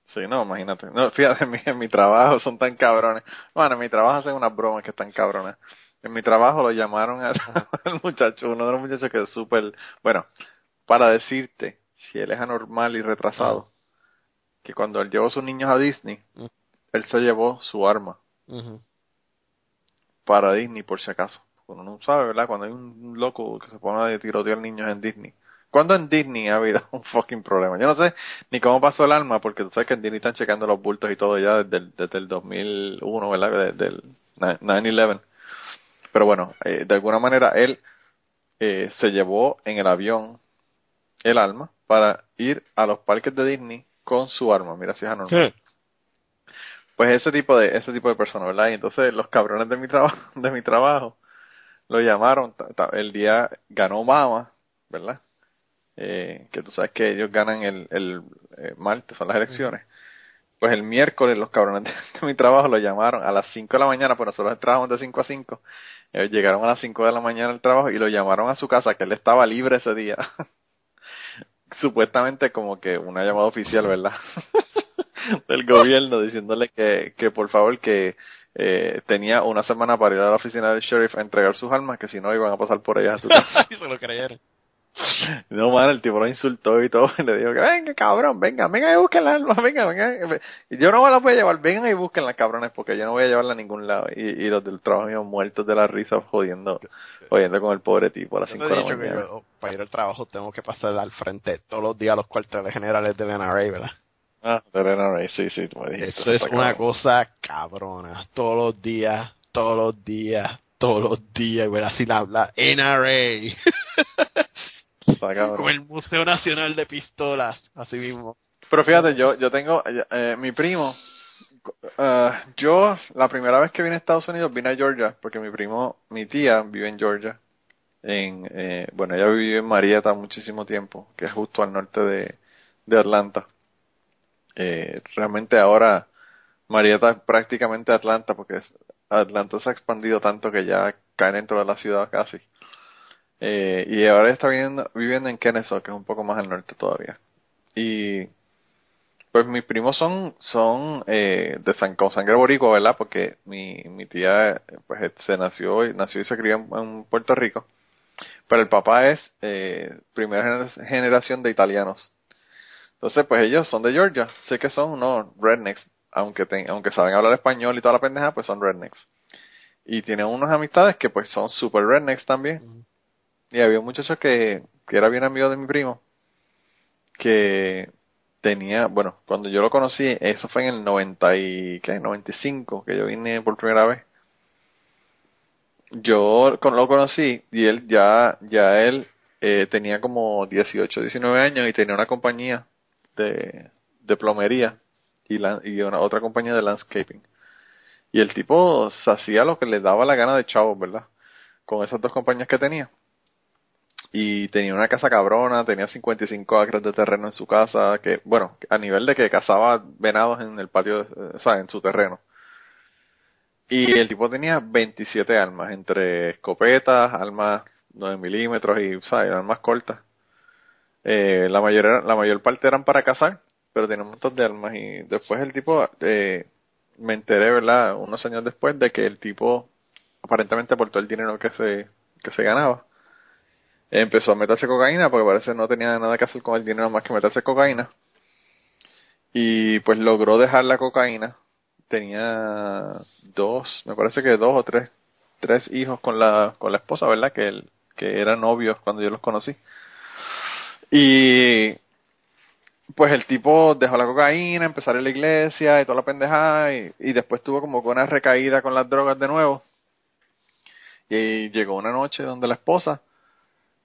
Sí, no, imagínate. No, fíjate, en mi, en mi trabajo son tan cabrones. Bueno, en mi trabajo hacen unas bromas que están cabrones. En mi trabajo lo llamaron al, al muchacho, uno de los muchachos que es súper... Bueno, para decirte si él es anormal y retrasado, que cuando él llevó a sus niños a Disney, él se llevó su arma para Disney por si acaso. Uno no sabe, ¿verdad? Cuando hay un loco que se pone a tirotear niños en Disney. ¿Cuándo en Disney ha habido un fucking problema? Yo no sé ni cómo pasó el arma, porque tú sabes que en Disney están checando los bultos y todo ya desde el, desde el 2001, ¿verdad? Desde el 9-11. Pero bueno, eh, de alguna manera él eh, se llevó en el avión el arma para ir a los parques de Disney con su arma. Mira si es anormal. Pues ese tipo de ese tipo de personas verdad y entonces los cabrones de mi trabajo de mi trabajo lo llamaron. El día ganó Obama verdad eh, que tú sabes que ellos ganan el el eh, martes son las elecciones. Pues el miércoles los cabrones de, de mi trabajo lo llamaron. A las 5 de la mañana pues nosotros trabajamos de 5 a 5 ellos llegaron a las 5 de la mañana al trabajo y lo llamaron a su casa que él estaba libre ese día supuestamente como que una llamada oficial verdad del gobierno diciéndole que, que por favor que eh, tenía una semana para ir a la oficina del sheriff a entregar sus armas, que si no iban a pasar por ellas a su casa. Y se lo creyeron. No, man, el tipo lo insultó y todo, y le dijo que venga, cabrón, venga, venga y busquen las armas, venga, venga. Y yo no me las voy a llevar, vengan y busquen las cabrones, porque yo no voy a llevarla a ningún lado. Y, y los del trabajo mío muertos de la risa jodiendo, jodiendo con el pobre tipo a las Yo 5 te de la mañana. yo, para ir al trabajo tengo que pasar al frente todos los días a los cuarteles generales del NRA, ¿verdad? Ah, de NRA, sí, sí, tú me dijiste. Eso es una cabrón. cosa cabrona. Todos los días, todos los días, todos los días, ¿verdad? Sin hablar. NRA. Como el Museo Nacional de Pistolas, así mismo. Pero fíjate, yo, yo tengo, eh, mi primo, eh, yo la primera vez que vine a Estados Unidos vine a Georgia, porque mi primo, mi tía vive en Georgia, en, eh, bueno, ella vivió en Marietta muchísimo tiempo, que es justo al norte de, de Atlanta. Eh, realmente ahora Marietta es prácticamente Atlanta, porque Atlanta se ha expandido tanto que ya cae dentro de la ciudad casi. Eh, y ahora está viviendo, viviendo en Kennesaw, que es un poco más al norte todavía. Y pues mis primos son son eh, de san, con sangre boricua, ¿verdad? Porque mi, mi tía pues se nació nació y se crió en, Puerto Rico. Pero el papá es eh, primera gener- generación de italianos. Entonces, pues ellos son de Georgia. Sé que son unos rednecks, aunque aunque saben hablar español y toda la pendeja, pues son rednecks. Y tienen unas amistades que pues son super rednecks también. Y había un muchacho que, que era bien amigo de mi primo, que tenía, bueno, cuando yo lo conocí, eso fue en el 90 y, ¿qué? 95, que yo vine por primera vez. Yo lo conocí y él ya, ya él eh, tenía como 18, 19 años y tenía una compañía de, de plomería y, la, y una otra compañía de landscaping. Y el tipo hacía lo que le daba la gana de chavos, ¿verdad? Con esas dos compañías que tenía. Y tenía una casa cabrona, tenía 55 acres de terreno en su casa, que, bueno, a nivel de que cazaba venados en el patio, de- o en su terreno. Y el tipo tenía 27 armas, entre escopetas, armas 9 milímetros y, ¿sabes? Armas cortas. Eh, la, mayor, la mayor parte eran para cazar, pero tenía un montón de armas. Y después el tipo, eh, me enteré, ¿verdad? Unos años después de que el tipo, aparentemente por todo el dinero que se, que se ganaba, empezó a meterse cocaína porque parece no tenía nada que hacer con el dinero más que meterse cocaína. Y pues logró dejar la cocaína. Tenía dos, me parece que dos o tres, tres hijos con la, con la esposa, ¿verdad? Que, él, que eran novios cuando yo los conocí. Y pues el tipo dejó la cocaína, empezó a la iglesia y toda la pendejada y, y después tuvo como una recaída con las drogas de nuevo. Y llegó una noche donde la esposa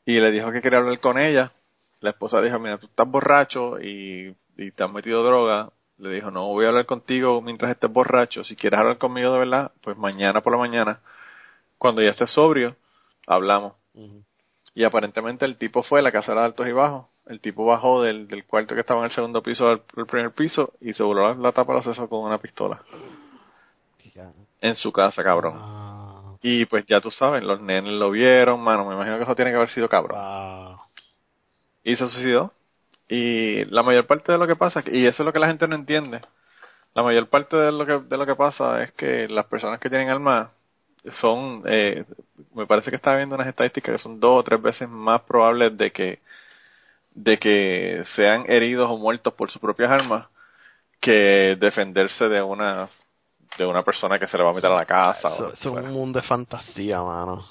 y le dijo que quería hablar con ella. La esposa dijo, mira, tú estás borracho y, y te has metido droga. Le dijo, no voy a hablar contigo mientras estés borracho. Si quieres hablar conmigo de verdad, pues mañana por la mañana, cuando ya estés sobrio, hablamos. Y aparentemente el tipo fue a la casa de altos y bajos. El tipo bajó del, del cuarto que estaba en el segundo piso al, al primer piso y se voló la, la tapa del acceso con una pistola. Ya. En su casa, cabrón. Wow. Y pues ya tú sabes, los nenes lo vieron, mano, me imagino que eso tiene que haber sido cabrón. Wow. Y se suicidó. Y la mayor parte de lo que pasa, y eso es lo que la gente no entiende, la mayor parte de lo que, de lo que pasa es que las personas que tienen armas son, eh, me parece que estaba viendo unas estadísticas que son dos o tres veces más probables de que, de que sean heridos o muertos por sus propias armas que defenderse de una, de una persona que se le va a meter a la casa. Eso, es un mundo de fantasía, mano.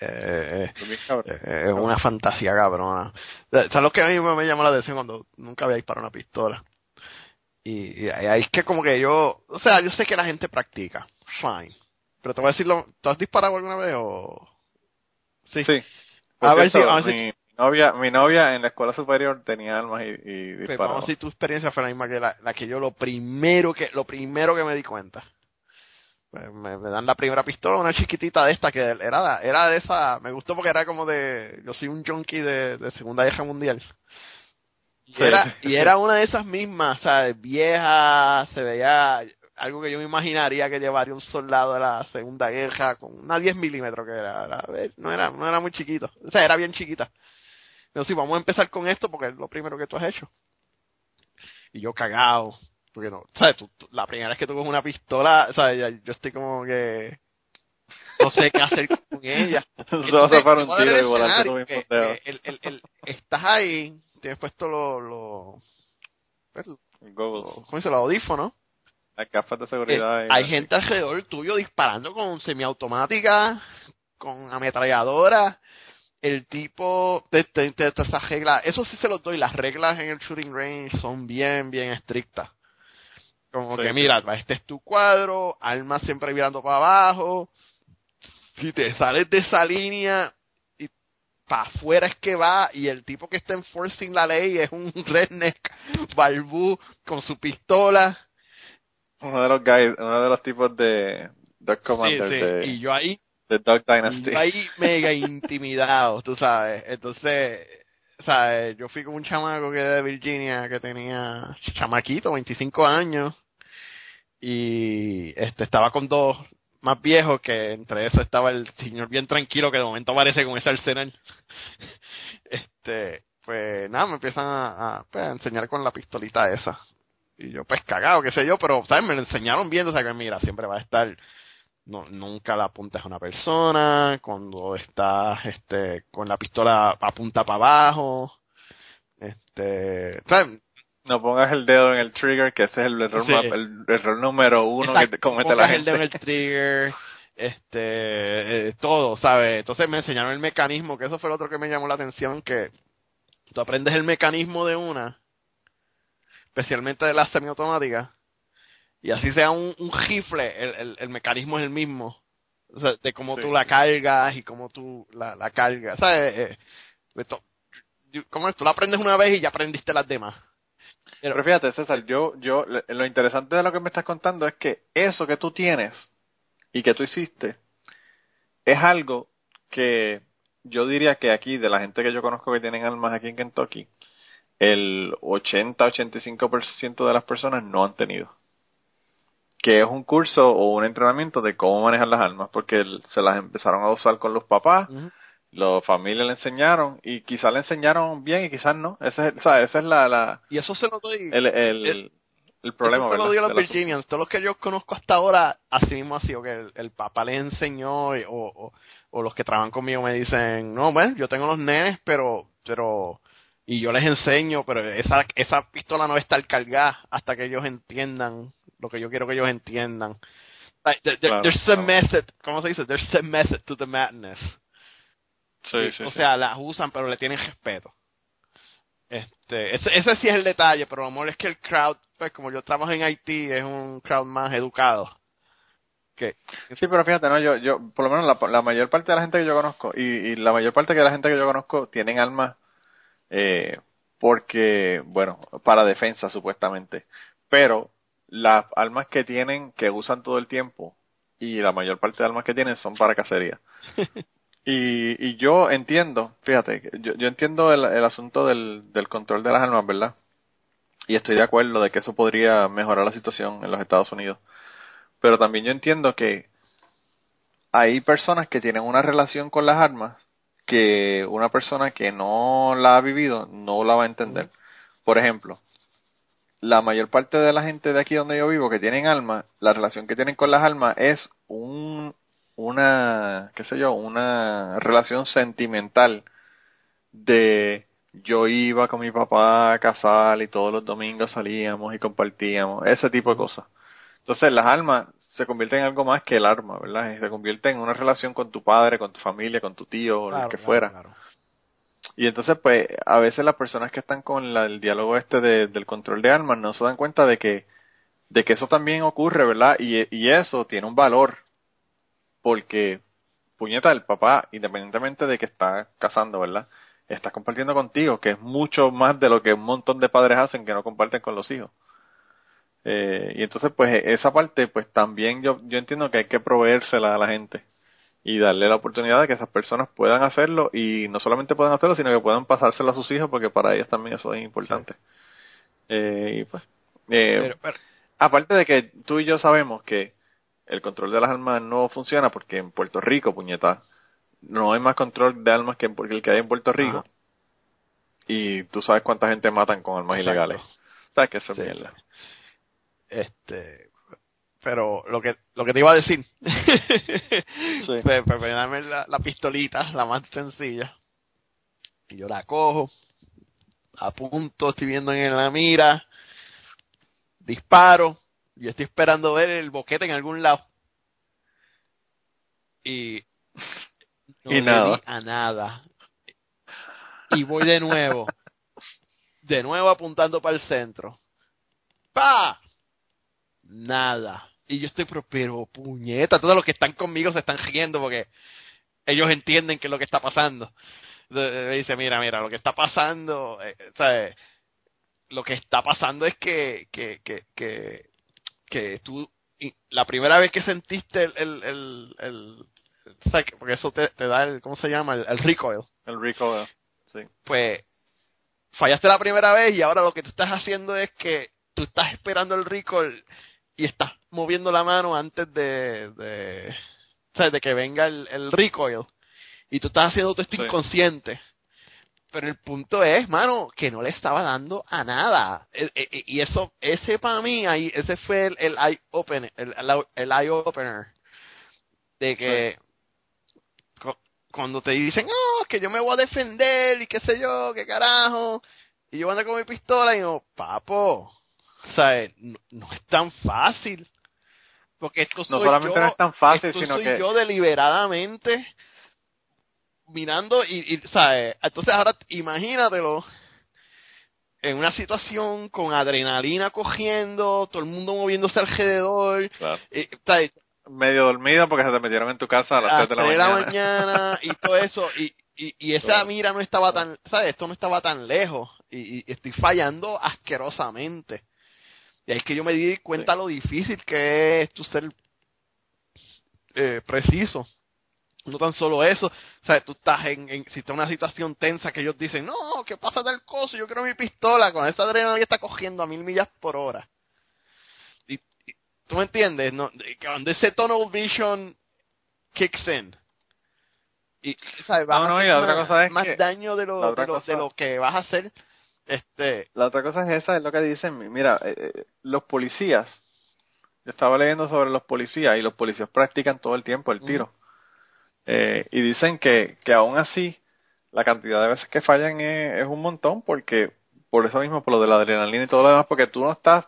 Eh, cabrón. eh, es una fantasía cabrona. ¿Sabes lo que a mí me, llamó la atención cuando nunca había disparado una pistola? Y, y ahí es que como que yo, o sea, yo sé que la gente practica, fine. Pero te voy a decirlo, ¿tú has disparado alguna vez o...? Sí. Sí. A ver si- cierto, a ver si- mi, novia, mi novia en la escuela superior tenía armas y, y Pues vamos a tu experiencia fue la misma que la, la que yo lo primero que lo primero que me di cuenta. Me, me dan la primera pistola, una chiquitita de esta que era era de esa, me gustó porque era como de yo soy un junkie de, de Segunda Guerra Mundial. Y Sí. era y era una de esas mismas, ¿sabes? Vieja, se veía algo que yo me imaginaría que llevaría un soldado de la Segunda Guerra con una 10 milímetros que era, era- no era no era muy chiquito, o sea, era bien chiquita. Pero sí, vamos a empezar con esto porque es lo primero que tú has hecho. Y yo cagado. Porque no, ¿sabes? Tú, tú- la primera vez que tú coges una pistola, ¿sabes? Yo estoy como que. No sé qué hacer con ella. Se Entonces, te un tiro y que- que el, el, el- estás ahí, tienes puesto los. Lo, pues, lo- Goggles, ¿Cómo dice? Los audífonos. las gafas de Eh, seguridad. y- hay gente alrededor tuyo disparando con semiautomática, con ametralladora. El tipo te, te, te, te- esas reglas, eso sí se los doy, las reglas en el shooting range son bien, bien estrictas. Como Sí, que mira, este es tu cuadro, armas siempre mirando para abajo. Si te sales de esa línea y para afuera es que va y el tipo que está enforcing la ley es un redneck barbú con su pistola. Uno de los guys, uno de los tipos de Sí, sí, de, Y yo ahí de Y Dynasty. ahí mega intimidado, tú sabes. Entonces, ¿sabes? Yo fui con un chamaco que de Virginia que tenía chamaquito, 25 años. Y este estaba con dos más viejos que entre eso estaba el señor bien tranquilo que de momento aparece con ese arsenal. Este, pues nada, me empiezan pues, a enseñar con la pistolita esa. Y yo pues cagado, qué sé yo, pero ¿sabes? me lo enseñaron viendo, o sea que mira, siempre va a estar no, nunca la apuntes a una persona, cuando estás este, con la pistola apunta para abajo, este, ¿sabes? No pongas el dedo en el trigger, que ese es el error, Sí. más- el error número uno Exacto, que comete pongas la el dedo en gente. el trigger, este, eh, todo, ¿sabes? Entonces me enseñaron el mecanismo, que eso fue lo otro que me llamó la atención, que tú aprendes el mecanismo de una especialmente de las semiautomáticas, y así sea un, un rifle, el, el, el mecanismo es el mismo. O sea, de cómo Sí. tú la cargas y cómo tú la, la cargas. ¿Sabes? Eh, esto- yo- ¿Cómo es? Tú la aprendes una vez y ya aprendiste las demás. Pero fíjate, César, yo, yo, lo interesante de lo que me estás contando es que eso que tú tienes y que tú hiciste es algo que yo diría que aquí, de la gente que yo conozco que tienen almas aquí en Kentucky, el 80-85% de las personas no han tenido. Que es un curso o un entrenamiento de cómo manejar las almas, porque se las empezaron a usar con los papás, los familias le enseñaron y quizás le enseñaron bien y quizás no. Esa es, o sea, esa es la, la, Y eso se lo doy. el, el, El- el problema, eso se lo doy a los. Virginians. Todos los que yo conozco hasta ahora, así mismo ha sido que el, el papá les enseñó y- o, o, o los que trabajan conmigo me dicen, no, bueno, yo tengo los nenes, pero, pero, y yo les enseño, pero esa, esa pistola no va a estar cargada hasta que ellos entiendan lo que yo quiero que ellos entiendan. Like, there- there- Claro, there's a claro. method, ¿cómo se dice? There's a method to the madness. Sí, sí, o sí. sea, las usan, pero le tienen respeto. Este, ese, ese sí es el detalle, pero lo mejor es que el crowd, pues como yo trabajo en Haití, es un crowd más educado. Que, Sí, pero fíjate, no, yo, yo, por lo menos la, la mayor parte de la gente que yo conozco y, y la mayor parte de la gente que yo conozco tienen almas eh, porque, bueno, para defensa supuestamente, pero las almas que tienen, que usan todo el tiempo y la mayor parte de almas que tienen son para cacería. Y, y yo entiendo, fíjate, yo, yo entiendo el, el asunto del, del control de las almas, ¿verdad? Y estoy de acuerdo de que eso podría mejorar la situación en los Estados Unidos. Pero también yo entiendo que hay personas que tienen una relación con las armas que una persona que no la ha vivido no la va a entender. Por ejemplo, la mayor parte de la gente de aquí donde yo vivo que tienen almas, la relación que tienen con las almas es un una, qué sé yo, una relación sentimental de yo iba con mi papá a casar y todos los domingos salíamos y compartíamos, ese tipo de cosas. Entonces las almas se convierten en algo más que el arma, ¿verdad? Se convierte en una relación con tu padre, con tu familia, con tu tío, o claro, lo que claro, fuera. claro. Y entonces, pues, a veces las personas que están con la- el diálogo este de- del control de armas no se dan cuenta de que, de que eso también ocurre, ¿verdad? Y, y eso tiene un valor. Porque, puñeta, el papá, independientemente de que está casando, ¿verdad? Está compartiendo contigo, que es mucho más de lo que un montón de padres hacen que no comparten con los hijos. Eh, y entonces, pues, esa parte, pues también yo, yo entiendo que hay que proveérsela a la gente y darle la oportunidad de que esas personas puedan hacerlo y no solamente puedan hacerlo, sino que puedan pasárselo a sus hijos porque para ellos también eso es importante. Eh, y pues, eh, Pero- pero- aparte de que tú y yo sabemos que el control de las armas no funciona porque en Puerto Rico, puñeta, no hay más control de armas que el que hay en Puerto Rico. Ajá. Y tú sabes cuánta gente matan con armas Exacto. ilegales. Sabes que eso es Sí, mierda. Este, pero lo que lo que te iba a decir, Sí. pues, pues, pues, dame la, la pistolita, la más sencilla, y yo la cojo, apunto, estoy viendo en la mira, disparo, y estoy esperando ver el boquete en algún lado. Y no Y nada. a nada. Y voy de nuevo. De nuevo apuntando para el centro. ¡Pa! Nada. Y yo estoy, pero, pero puñeta, todos los que están conmigo se están riendo porque ellos entienden qué es lo que está pasando. Dice, mira, mira, lo que está pasando, eh, ¿sabes? Lo que está pasando es que, que, que, que, que tú, la primera vez que sentiste el, el, el, el- ¿sabes? porque eso te, te da el, ¿cómo se llama? El, el recoil El rico, sí. pues fallaste la primera vez y ahora lo que tú estás haciendo es que tú estás esperando el recall y estás moviendo la mano antes de, de, ¿sabes? de que venga el, el recoil y tú estás haciendo todo esto Sí. inconsciente. Pero el punto es, mano, que no le estaba dando a nada. E- e- e- Y eso, ese para mí, ahí, ese fue el, el eye opener, el, eye opener. De que cu- cuando te dicen, oh, que yo me voy a defender y qué sé yo, qué carajo, y yo ando con mi pistola y yo, papo, o sea, no, no es tan fácil. Porque esto No soy solamente yo, no es tan fácil, esto sino soy que... yo deliberadamente mirando y, y ¿sabes? Entonces ahora imagínatelo en una situación con adrenalina cogiendo, todo el mundo moviéndose alrededor, Claro. eh, ¿sabes? Medio dormido porque se te metieron en tu casa a las a 3 de la mañana. mañana y todo eso y, y, y esa Claro. mira no estaba tan sabes esto no estaba tan lejos y, y estoy fallando asquerosamente y ahí es que yo me di cuenta lo difícil que es tu ser eh, preciso no tan solo eso, sabes, tú estás en, en si está una situación tensa que ellos dicen, no, ¿qué pasa del coso? Yo quiero mi pistola, con esa adrenalina está cogiendo a mil millas por hora. Y, y- ¿Tú me entiendes? No, cuando ese tunnel vision kicks in. Y, ¿sabes? Vas No, a y hacer otra más, cosa es más que- daño de lo, de, lo, cosa- de lo que vas a hacer. Este, La otra cosa es esa, es lo que dicen, mira, eh, eh, los policías, yo estaba leyendo sobre los policías y los policías practican todo el tiempo el tiro. Eh, y dicen que, que aún así la cantidad de veces que fallan es, es un montón porque por eso mismo, por lo de la adrenalina y todo lo demás, porque tú no estás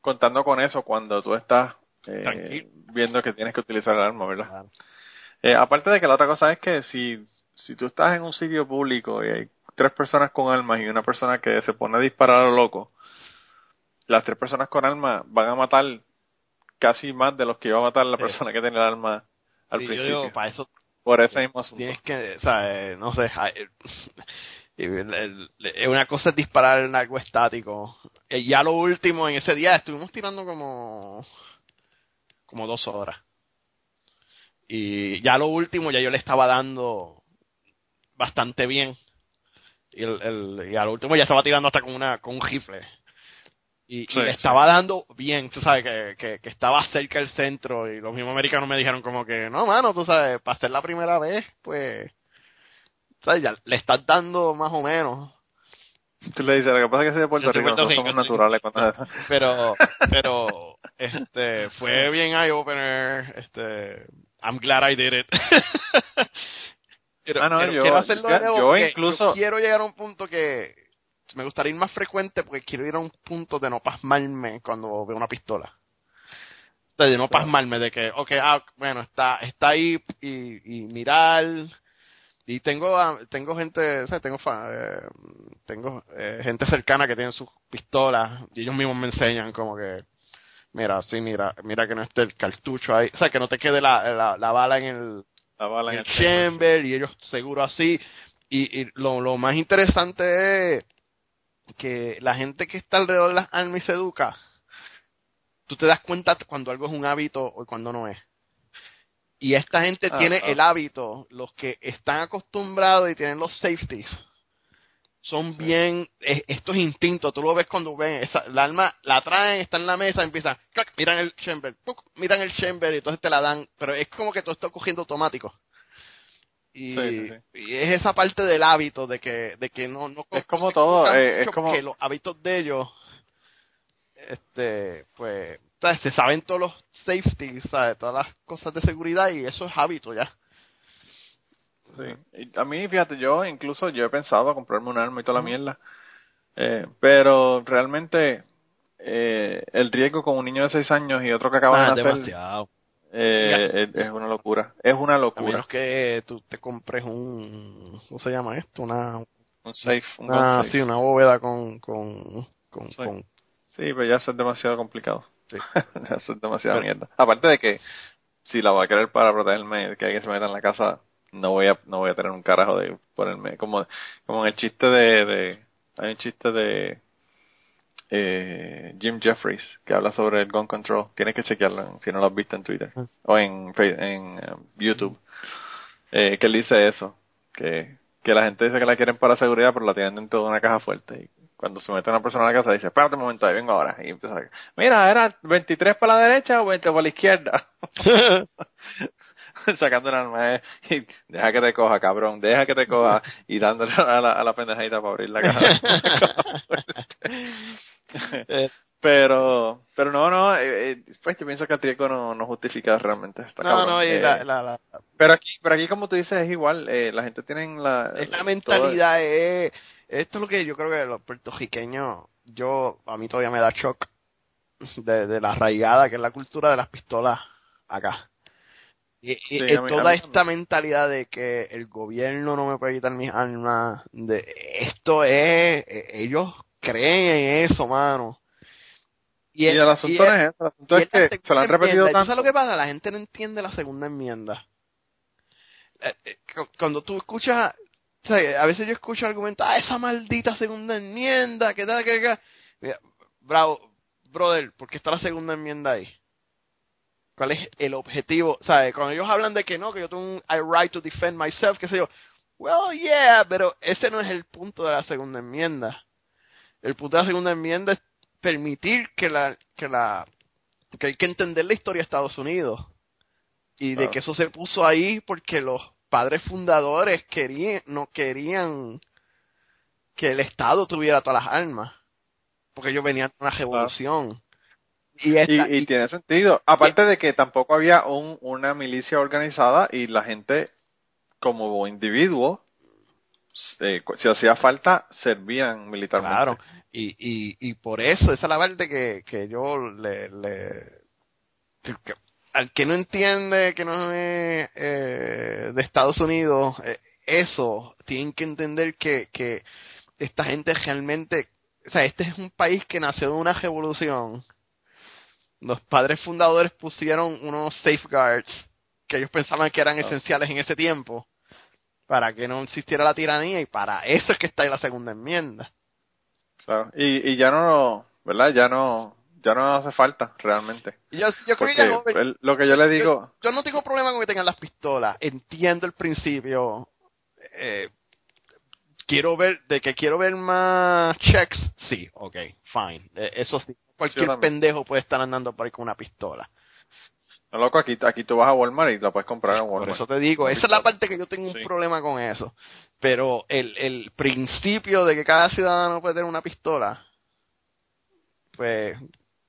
contando con eso cuando tú estás eh, viendo que tienes que utilizar el arma, ¿verdad? Claro. Eh, aparte de que la otra cosa es que si, si tú estás en un sitio público y hay tres personas con armas y una persona que se pone a disparar a lo loco, las tres personas con armas van a matar casi más de los que iba a matar la Sí. persona que tiene el arma al y yo principio. digo, para eso por ese mismo asunto. tienes que, o sea, eh, no sé, eh, una cosa es disparar en algo estático. Eh, ya lo último, en ese día estuvimos tirando como, como dos horas. Y ya lo último, ya yo le estaba dando bastante bien. Y, el, el- y al último ya estaba tirando hasta con una con un rifle. Y, le sí. estaba dando bien, tú sabes, que, que, que estaba cerca del centro. Y los mismos americanos me dijeron como que, no, mano, tú sabes, para ser la primera vez, pues, sabes, ya le estás dando más o menos. Tú le dices, lo que pasa es que soy de Puerto Rico, Puerto somos sí. naturales. Cuando... Pero, pero, este, fue bien eye opener, este, I'm glad I did it. Quiero, Ah, no, quiero- yo- quiero hacerlo de yo- nuevo yo porque incluso- yo quiero llegar a un punto que me gustaría ir más frecuente porque quiero ir a un punto de no pasmarme cuando veo una pistola. De no pasmarme de que, ok, ah, bueno, está, está ahí y, y mirar. Y tengo, tengo gente, o sea, tengo, eh, tengo eh, gente cercana que tiene sus pistolas y ellos mismos me enseñan como que, mira, sí, mira, mira que no esté el cartucho ahí, o sea, que no te quede la, la, la bala en el, La bala en en el el chamber y ellos seguro así. Y, y lo, lo más interesante es que la gente que está alrededor de las armas y se educa, tú te das cuenta cuando algo es un hábito o cuando no es. Y esta gente Ah, tiene ah. el hábito, los que están acostumbrados y tienen los safeties, son bien, es- estos instintos, tú lo ves cuando ven, esa, la arma la traen, está en la mesa, empiezan, clac, miran el chamber, puc, miran el chamber y entonces te la dan, pero es como que todo está cogiendo automático. Y, Sí, sí, y es esa parte del hábito de que, de que no, no Es como todo, eh, es como- porque los hábitos de ellos, este, pues, ¿sabes? se saben todos los safeties, ¿sabes? todas las cosas de seguridad y eso es hábito ya. Sí. Y a mí, fíjate, yo incluso yo he pensado comprarme un arma y toda la mierda. Eh, pero realmente eh, el riesgo con un niño de 6 años y otro que acaba Ah, de nacer eh, es, es una locura. Es una A locura. menos que tú te compres un, ¿cómo se llama esto? Una, Un safe, un una, sí, una bóveda con, con, con, Sí. con- Sí, pero ya eso es demasiado complicado. Sí. ya eso es demasiada Pero- mierda. Aparte de que si la voy a querer para protegerme, que alguien se meta en la casa, no voy a, no voy a tener un carajo de ponerme, como, como en el chiste de, de hay un chiste de eh, Jim Jeffries que habla sobre el gun control. Tienes que chequearlo si no lo has visto en Twitter Ah. o en, en eh, YouTube. Eh, que él dice eso, que, que la gente dice que la quieren para seguridad, pero la tienen dentro de una caja fuerte. Y cuando se mete una persona a la casa, dice, espérate un momento, ahí vengo ahora. Y empieza a mira, ¿era 23 para la derecha o 20 para la izquierda? Sacando el arma, eh, y deja que te coja, cabrón, deja que te coja. Y dándole a la, a la pendejadita para abrir la caja. Eh, pero, pero no, no, eh, eh, pues yo pienso que el riesgo no, no justifica realmente. Está no, cabrón. no, y Eh, la, la, la, pero aquí, pero aquí como tú dices es igual, eh, la gente tiene la... es la mentalidad, es, esto es lo que yo creo que los puertorriqueños, yo, a mí todavía me da shock de, de la arraigada, que es la cultura de las pistolas acá. Y, y- Sí, y a mí- a toda esta mentalidad de que el gobierno no me puede quitar mis armas, de esto es, eh, ellos creen en eso, mano. Y, el, asunto no es eso, el asunto es que se lo han repetido tanto. ¿Sabes lo que pasa? La gente no entiende la segunda enmienda. Eh, eh, cuando tú escuchas, a veces yo escucho argumentos, ah, esa maldita segunda enmienda, que tal, que. Mira, bravo, brother, ¿por qué está la segunda enmienda ahí? ¿Cuál es el objetivo? ¿Sabes? Cuando ellos hablan de que no, que yo tengo un I right to defend myself, qué sé yo. Well, yeah, pero ese no es el punto de la segunda enmienda. El punto de la segunda enmienda es permitir que la, que la, que hay que entender la historia de Estados Unidos. Y de que eso se puso ahí porque los padres fundadores querían, no querían que el Estado tuviera todas las armas. Porque ellos venían de una revolución. Y, y, tiene sentido. Aparte de que tampoco había un, una milicia organizada y la gente, como individuo, eh, si hacía falta, servían militarmente. Claro, y, y, y por eso, esa es la parte que, que yo le... al que no entiende que no es eh, de Estados Unidos, eh, eso, tienen que entender que, que esta gente realmente, o sea, este es un país que nació de una revolución. Los padres fundadores pusieron unos safeguards que ellos pensaban que eran ah. esenciales en ese tiempo para que no existiera la tiranía y para eso es que está ahí la segunda enmienda. Claro, y, y ya no, ¿verdad? Ya no, ya no hace falta realmente. Yo, yo creo que ya lo que yo le digo... Yo, no tengo problema con que tengan las pistolas, entiendo el principio. Eh, quiero ver, de que quiero ver más checks, sí, ok, fine. Eh, eso sí, cualquier pendejo puede estar andando por ahí con una pistola. No, loco, aquí, aquí tú vas a Walmart y la puedes comprar en Walmart. Por eso te digo, esa es la parte que yo tengo un problema con eso. Pero el, el principio de que cada ciudadano puede tener una pistola, pues,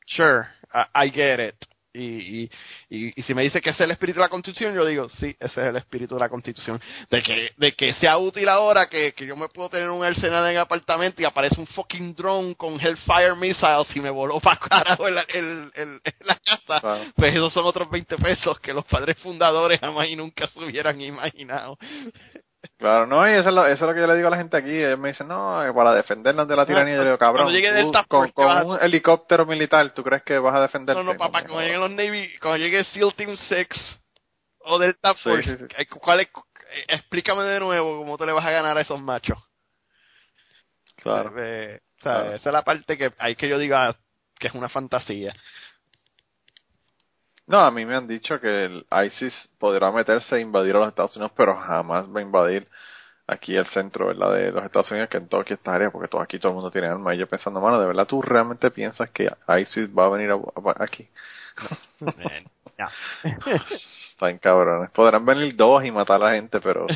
sure, I, get it. Y, y, y, si me dice que ese es el espíritu de la Constitución, yo digo, sí, ese es el espíritu de la Constitución. De que, de que sea útil ahora que, que yo me puedo tener un arsenal en el apartamento y aparece un fucking drone con Hellfire Missiles y me voló para carajo en la, la casa, pues esos son otros 20 pesos que los padres fundadores jamás y nunca se hubieran imaginado. Claro, no, y eso es, lo, eso es lo que yo le digo a la gente aquí. Ellos me dicen, no, para defendernos de la tiranía. Yo digo, cabrón, con, un helicóptero militar, ¿tú crees que vas a defenderte? No, no, papá, cuando lleguen los Navy, cuando llegue SEAL Team 6 o Delta Force, ¿cuál es, explícame de nuevo cómo te le vas a ganar a esos machos. Claro. Eh, o sea, Esa es la parte que hay que yo diga que es una fantasía. No, a mí me han dicho que el ISIS podrá meterse e invadir a los Estados Unidos, pero jamás va a invadir aquí el centro, ¿verdad? De los Estados Unidos, que en toda esta área, porque todo aquí todo el mundo tiene armas. Y yo pensando, mano, ¿de verdad tú realmente piensas que ISIS va a venir aquí? Está en cabrones. Podrán venir dos y matar a la gente, pero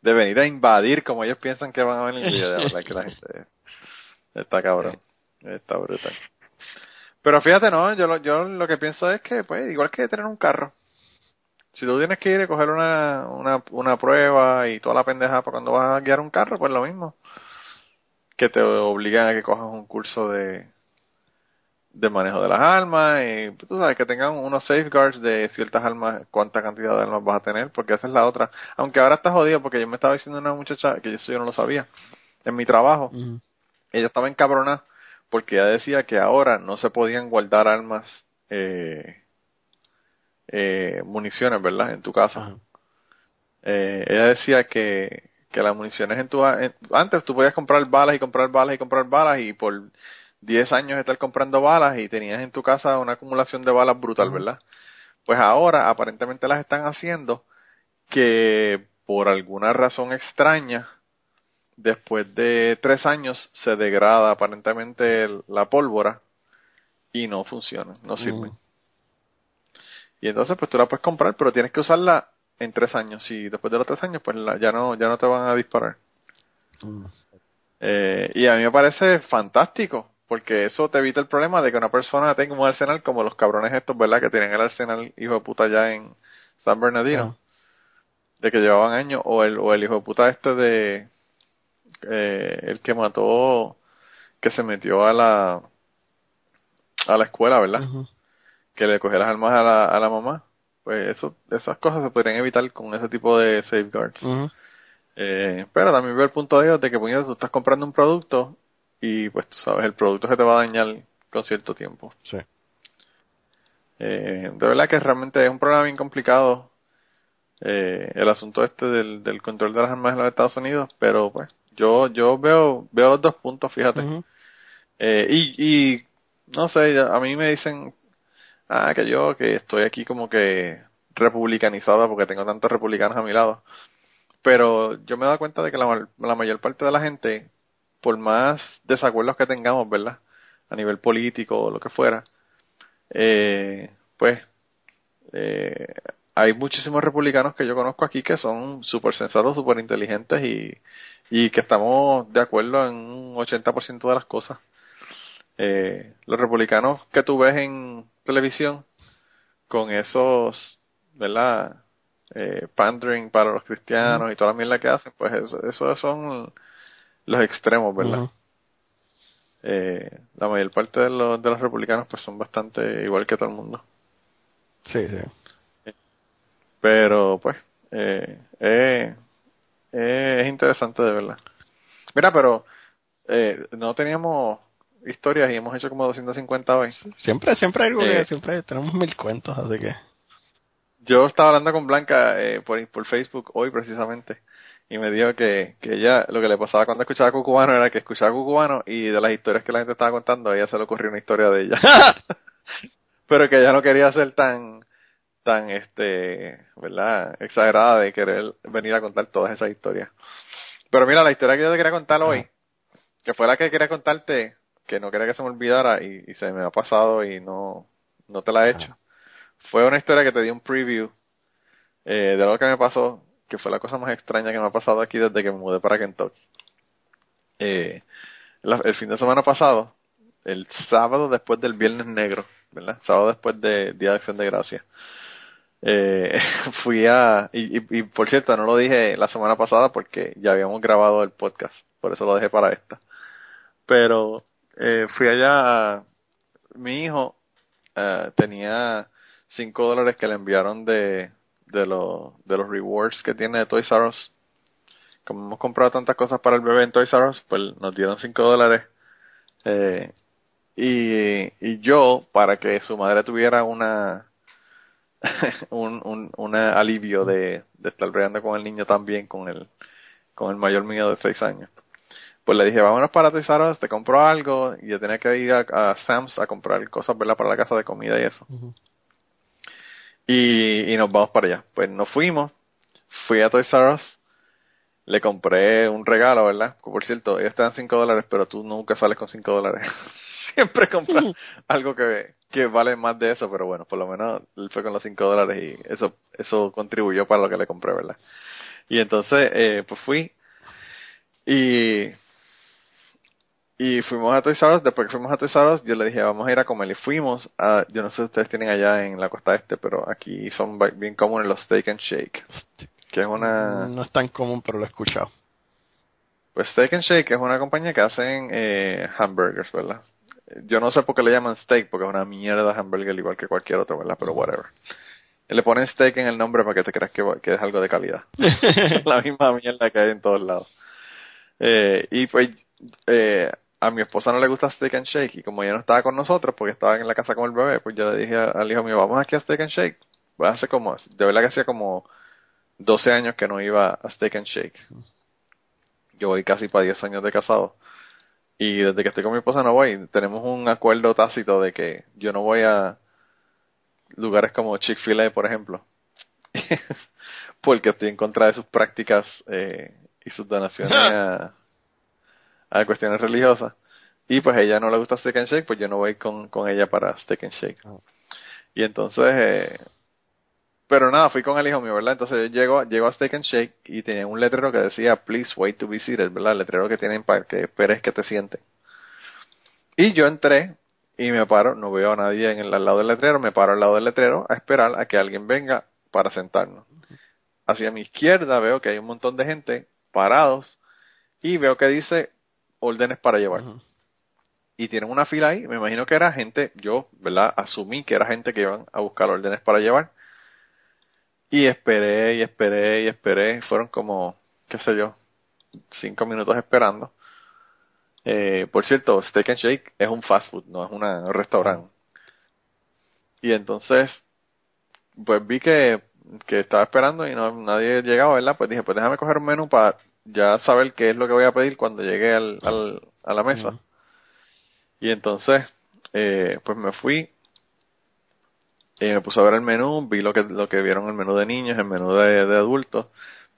de venir a invadir como ellos piensan que van a venir, de verdad que la gente está cabrón. Está brutal. Pero fíjate, no, yo lo, yo lo que pienso es que, pues, igual que tener un carro. Si tú tienes que ir a coger una, una, una prueba y toda la pendeja para cuando vas a guiar un carro, pues lo mismo. Que te obligan a que cojas un curso de, de manejo de las armas y pues, tú sabes que tengan unos safeguards de ciertas armas, cuánta cantidad de armas vas a tener, porque esa es la otra. Aunque ahora está jodido porque yo me estaba diciendo una muchacha que eso yo no lo sabía en mi trabajo. Ella estaba encabronada porque ella decía que ahora no se podían guardar armas, eh, eh, municiones, ¿verdad? En tu casa. Eh, ella decía que, que las municiones en tu... antes tú podías comprar balas y comprar balas y comprar balas y por 10 años estar comprando balas y tenías en tu casa una acumulación de balas brutal, ¿verdad? Pues ahora aparentemente las están haciendo que por alguna razón extraña después de tres años se degrada aparentemente la pólvora y no funciona, no sirve. Y entonces pues tú la puedes comprar, pero tienes que usarla en tres años y después de los tres años pues ya no ya no te van a disparar. Eh, y a mí me parece fantástico porque eso te evita el problema de que una persona tenga un arsenal como los cabrones estos, ¿verdad? Que tienen el arsenal hijo de puta ya en San Bernardino. De que llevaban años. O el, o el hijo de puta este de eh, el que mató, que se metió a la a la escuela, ¿verdad? Que le cogió las armas a la, a la mamá. Pues eso, esas cosas se podrían evitar con ese tipo de safeguards. eh, pero también veo el punto de ellos de que pues, tú estás comprando un producto y pues tú sabes, el producto se te va a dañar con cierto tiempo. Sí. Eh, de verdad que realmente es un problema bien complicado eh, el asunto este del, del control de las armas en los Estados Unidos, pero pues yo yo veo veo los dos puntos, fíjate. Eh, y, y no sé, a mí me dicen ah que yo que estoy aquí como que republicanizada porque tengo tantos republicanos a mi lado. Pero yo me he dado cuenta de que la, la mayor parte de la gente, por más desacuerdos que tengamos, ¿verdad? A nivel político o lo que fuera, eh, pues eh, hay muchísimos republicanos que yo conozco aquí que son súper sensatos, súper inteligentes y, y que estamos de acuerdo en un 80% de las cosas. Eh, los republicanos que tú ves en televisión con esos, ¿verdad? Eh, pandering para los cristianos y toda la mierda que hacen, pues eso, eso son los extremos, ¿verdad? Eh, la mayor parte de los, de los republicanos pues son bastante igual que todo el mundo. Sí, sí. Pero pues eh, eh, eh, es interesante de verdad. Mira, pero eh, no teníamos historias y hemos hecho como 250 hoy. Siempre, siempre hay algo que, siempre tenemos mil cuentos, así que. Yo estaba hablando con Blanca eh, por, por Facebook hoy precisamente y me dijo que, que ella lo que le pasaba cuando escuchaba Cucubano era que escuchaba Cucubano y de las historias que la gente estaba contando a ella se le ocurrió una historia de ella. Pero que ella no quería ser tan tan este, ¿verdad? exagerada de querer venir a contar todas esas historias. Pero mira, la historia que yo te quería contar hoy, que fue la que quería contarte, que no quería que se me olvidara y, y se me ha pasado y no no te la he hecho. Fue una historia que te di un preview eh, de algo que me pasó, que fue la cosa más extraña que me ha pasado aquí desde que me mudé para Kentucky. Eh, la- el fin de semana pasado, el sábado después del Viernes Negro, ¿verdad? Sábado después de Día de Acción de Gracia. Eh, fui a, y, y, y por cierto, no lo dije la semana pasada porque ya habíamos grabado el podcast, por eso lo dejé para esta. Pero eh, fui allá, mi hijo eh, tenía 5 dólares que le enviaron de, de, los de los rewards que tiene de Toys R Us. Como hemos comprado tantas cosas para el bebé en Toys R Us, pues nos dieron 5 dólares. Eh, y, y yo, para que su madre tuviera una un, un, un alivio de, de estar bregando con el niño también, con el, con el mayor mío de 6 años. Pues le dije, vámonos para Us, te compro algo, y yo tenía que ir a, a Sam's a comprar cosas, ¿verdad? Para la casa de comida y eso y, y nos vamos para allá. Pues nos fuimos, fui a Toys R Us, le compré un regalo, ¿verdad? Por cierto, ellos te dan 5 dólares, pero tú nunca sales con 5 dólares. Siempre compras algo que, que vale más de eso, pero bueno, por lo menos él fue con los 5 dólares y eso, eso contribuyó para lo que le compré, ¿verdad? Y entonces, eh, pues fui y y fuimos a Toys R Us, después que fuimos a Toys R Us, yo le dije, vamos a ir a comer. Y fuimos a, yo no sé si ustedes tienen allá en la costa este, pero aquí son bien comunes los Steak and Shake, que es una, No es tan común, pero lo he escuchado. pues Steak and Shake es una compañía que hacen eh, hamburgers, ¿verdad? Yo no sé por qué le llaman steak, porque es una mierda de hamburger igual que cualquier otro, ¿verdad? Pero whatever. Le ponen steak en el nombre para que te creas que, que es algo de calidad. la misma mierda que hay en todos lados. Eh, y pues eh, a mi esposa no le gusta Steak and Shake y como ella no estaba con nosotros porque estaba en la casa con el bebé, pues yo le dije al hijo mío, vamos aquí a Steak and Shake. Pues hace como, de verdad que hacía como 12 años que no iba a Steak and Shake. Yo voy casi para 10 años de casado. Y desde que estoy con mi esposa no voy. Tenemos un acuerdo tácito de que yo no voy a lugares como Chick-fil-A, por ejemplo. Porque estoy en contra de sus prácticas eh, y sus donaciones a, a cuestiones religiosas. Y pues a ella no le gusta Steak and Shake, pues yo no voy con, con ella para Steak and Shake. Y entonces, eh, pero nada, fui con el hijo mío, ¿verdad? Entonces yo llego, llego a Steak and Shake y tenía un letrero que decía, please wait to be seated, ¿verdad? El letrero que tienen para que esperes que te sienten. Y yo entré y me paro, no veo a nadie en el, al lado del letrero, me paro al lado del letrero a esperar a que alguien venga para sentarnos. Hacia mi izquierda veo que hay un montón de gente parados y veo que dice órdenes para llevar. Y tienen una fila ahí, me imagino que era gente, yo, ¿verdad? Asumí que era gente que iban a buscar órdenes para llevar. Y esperé y esperé y esperé, fueron como, qué sé yo, cinco minutos esperando. Eh, por cierto, Steak and Shake es un fast food, no es una, un restaurante. Y entonces, pues vi que, que estaba esperando y no nadie llegaba, ¿verdad? Pues dije, pues déjame coger un menú para ya saber qué es lo que voy a pedir cuando llegue al, al, a la mesa. Y entonces, eh, pues me fui, eh, me puse a ver el menú, vi lo que, lo que vieron el menú de niños, el menú de, de adultos,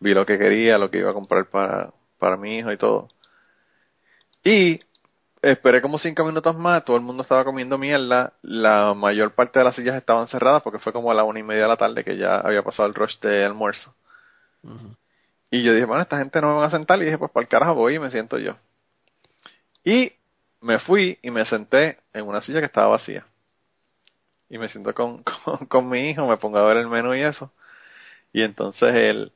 vi lo que quería, lo que iba a comprar para, para mi hijo y todo. Y esperé como cinco minutos más, todo el mundo estaba comiendo mierda, la mayor parte de las sillas estaban cerradas porque fue como a la una y media de la tarde que ya había pasado el rush de almuerzo. Y yo dije, bueno, esta gente no me van a sentar. Y dije, pues para el carajo voy y me siento yo. Y me fui y me senté en una silla que estaba vacía. Y me siento con, con, con mi hijo, me pongo a ver el menú y eso. Y entonces él,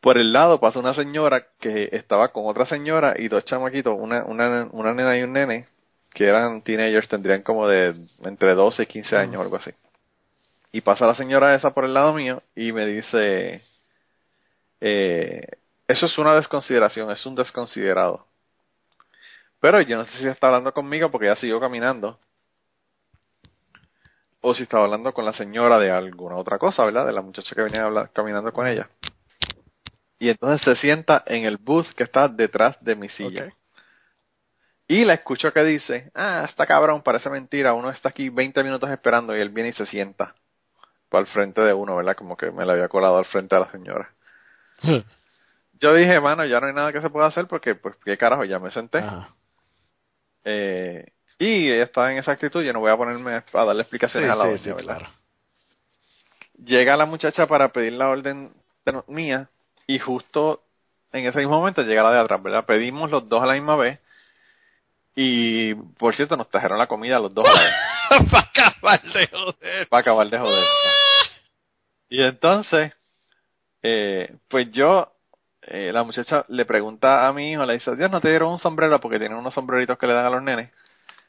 por el lado pasa una señora que estaba con otra señora y dos chamaquitos, una, una, una nena y un nene, que eran teenagers, tendrían como de entre 12 y 15 años o algo así. Y pasa la señora esa por el lado mío y me dice, eh, eso es una desconsideración, es un desconsiderado. Pero yo no sé si está hablando conmigo porque ya siguió caminando. O si estaba hablando con la señora de alguna otra cosa, ¿verdad? De la muchacha que venía habla- caminando con ella. Y entonces se sienta en el bus que está detrás de mi silla. Y la escucho que dice, ah, está cabrón, parece mentira, uno está aquí 20 minutos esperando y él viene y se sienta para el frente de uno, ¿verdad? Como que me la había colado al frente de la señora. Yo dije, mano, ya no hay nada que se pueda hacer porque, pues, qué carajo, ya me senté. Eh, y ella estaba en esa actitud, yo no voy a ponerme a darle Sí, explicaciones a la sí, doña, sí, ¿verdad? claro. Llega la muchacha para pedir la orden de mía y justo en ese mismo momento llega la de atrás, ¿verdad? Pedimos los dos a la misma vez y, por cierto, nos trajeron la comida los dos a la vez. Para acabar de joder. para acabar de joder. Y entonces, eh, pues yo, eh, la muchacha le pregunta a mi hijo, le dice, Dios, ¿no te dieron un sombrero? Porque tienen unos sombreritos que le dan a los nenes.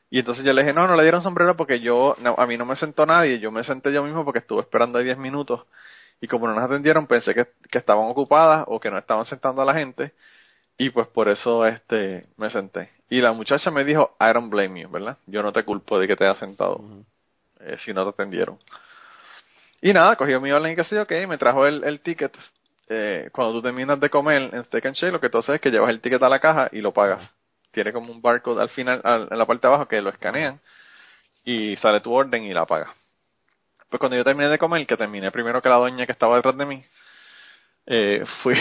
Y entonces yo le dije, no, no le dieron sombrero porque yo, no, a mí no me sentó nadie, yo me senté yo mismo porque estuve esperando ahí 10 minutos. Y como no nos atendieron, pensé que, que estaban ocupadas o que no estaban sentando a la gente. Y pues por eso este me senté. Y la muchacha me dijo, I don't blame you, ¿verdad? Yo no te culpo de que te hayas sentado eh, si no te atendieron. Y nada, cogió mi orden y qué sé yo, ok, me trajo el, el ticket. Eh, cuando tú terminas de comer en Steak and Shake, lo que tú haces es que llevas el ticket a la caja y lo pagas. Tiene como un barcode al final, al- en la parte de abajo, que lo escanean y sale tu orden y la pagas. Pues cuando yo terminé de comer, que terminé primero que la doña que estaba detrás de mí, eh, fui,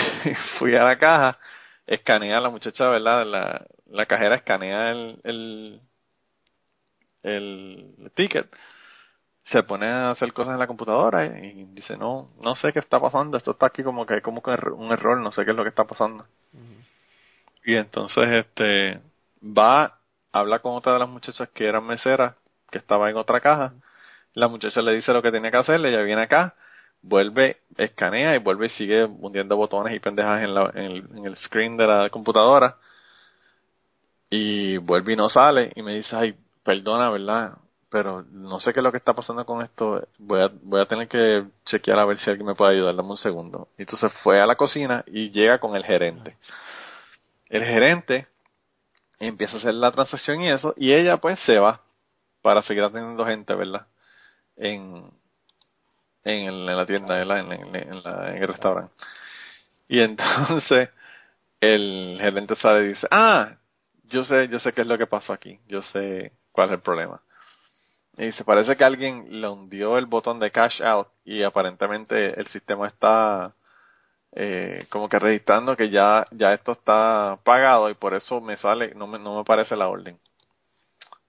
fui a la caja, escaneé a la muchacha, ¿verdad? La, la cajera escanea el, el, ticket se pone a hacer cosas en la computadora y dice no no sé qué está pasando esto está aquí como que hay como un error no sé qué es lo que está pasando y entonces este va habla con otra de las muchachas que eran meseras que estaba en otra caja la muchacha le dice lo que tiene que hacer ella viene acá vuelve escanea y vuelve y sigue hundiendo botones y pendejas en, la, en el screen de la computadora y vuelve y no sale y me dice ay perdona verdad pero no sé qué es lo que está pasando con esto. Voy a, voy a tener que chequear a ver si alguien me puede ayudar. Dame un segundo. Y entonces fue a la cocina y llega con el gerente. El gerente empieza a hacer la transacción y eso, y ella pues se va para seguir atendiendo gente, ¿verdad? En, en, la tienda, ¿verdad? En, en- en la- en el restaurante. Y entonces el gerente sale y dice, ah, yo sé, yo sé qué es lo que pasó aquí, yo sé cuál es el problema. Y dice, parece que alguien le hundió el botón de cash out y aparentemente el sistema está eh, como que registrando que ya, ya esto está pagado y por eso me sale, no me, no me parece la orden.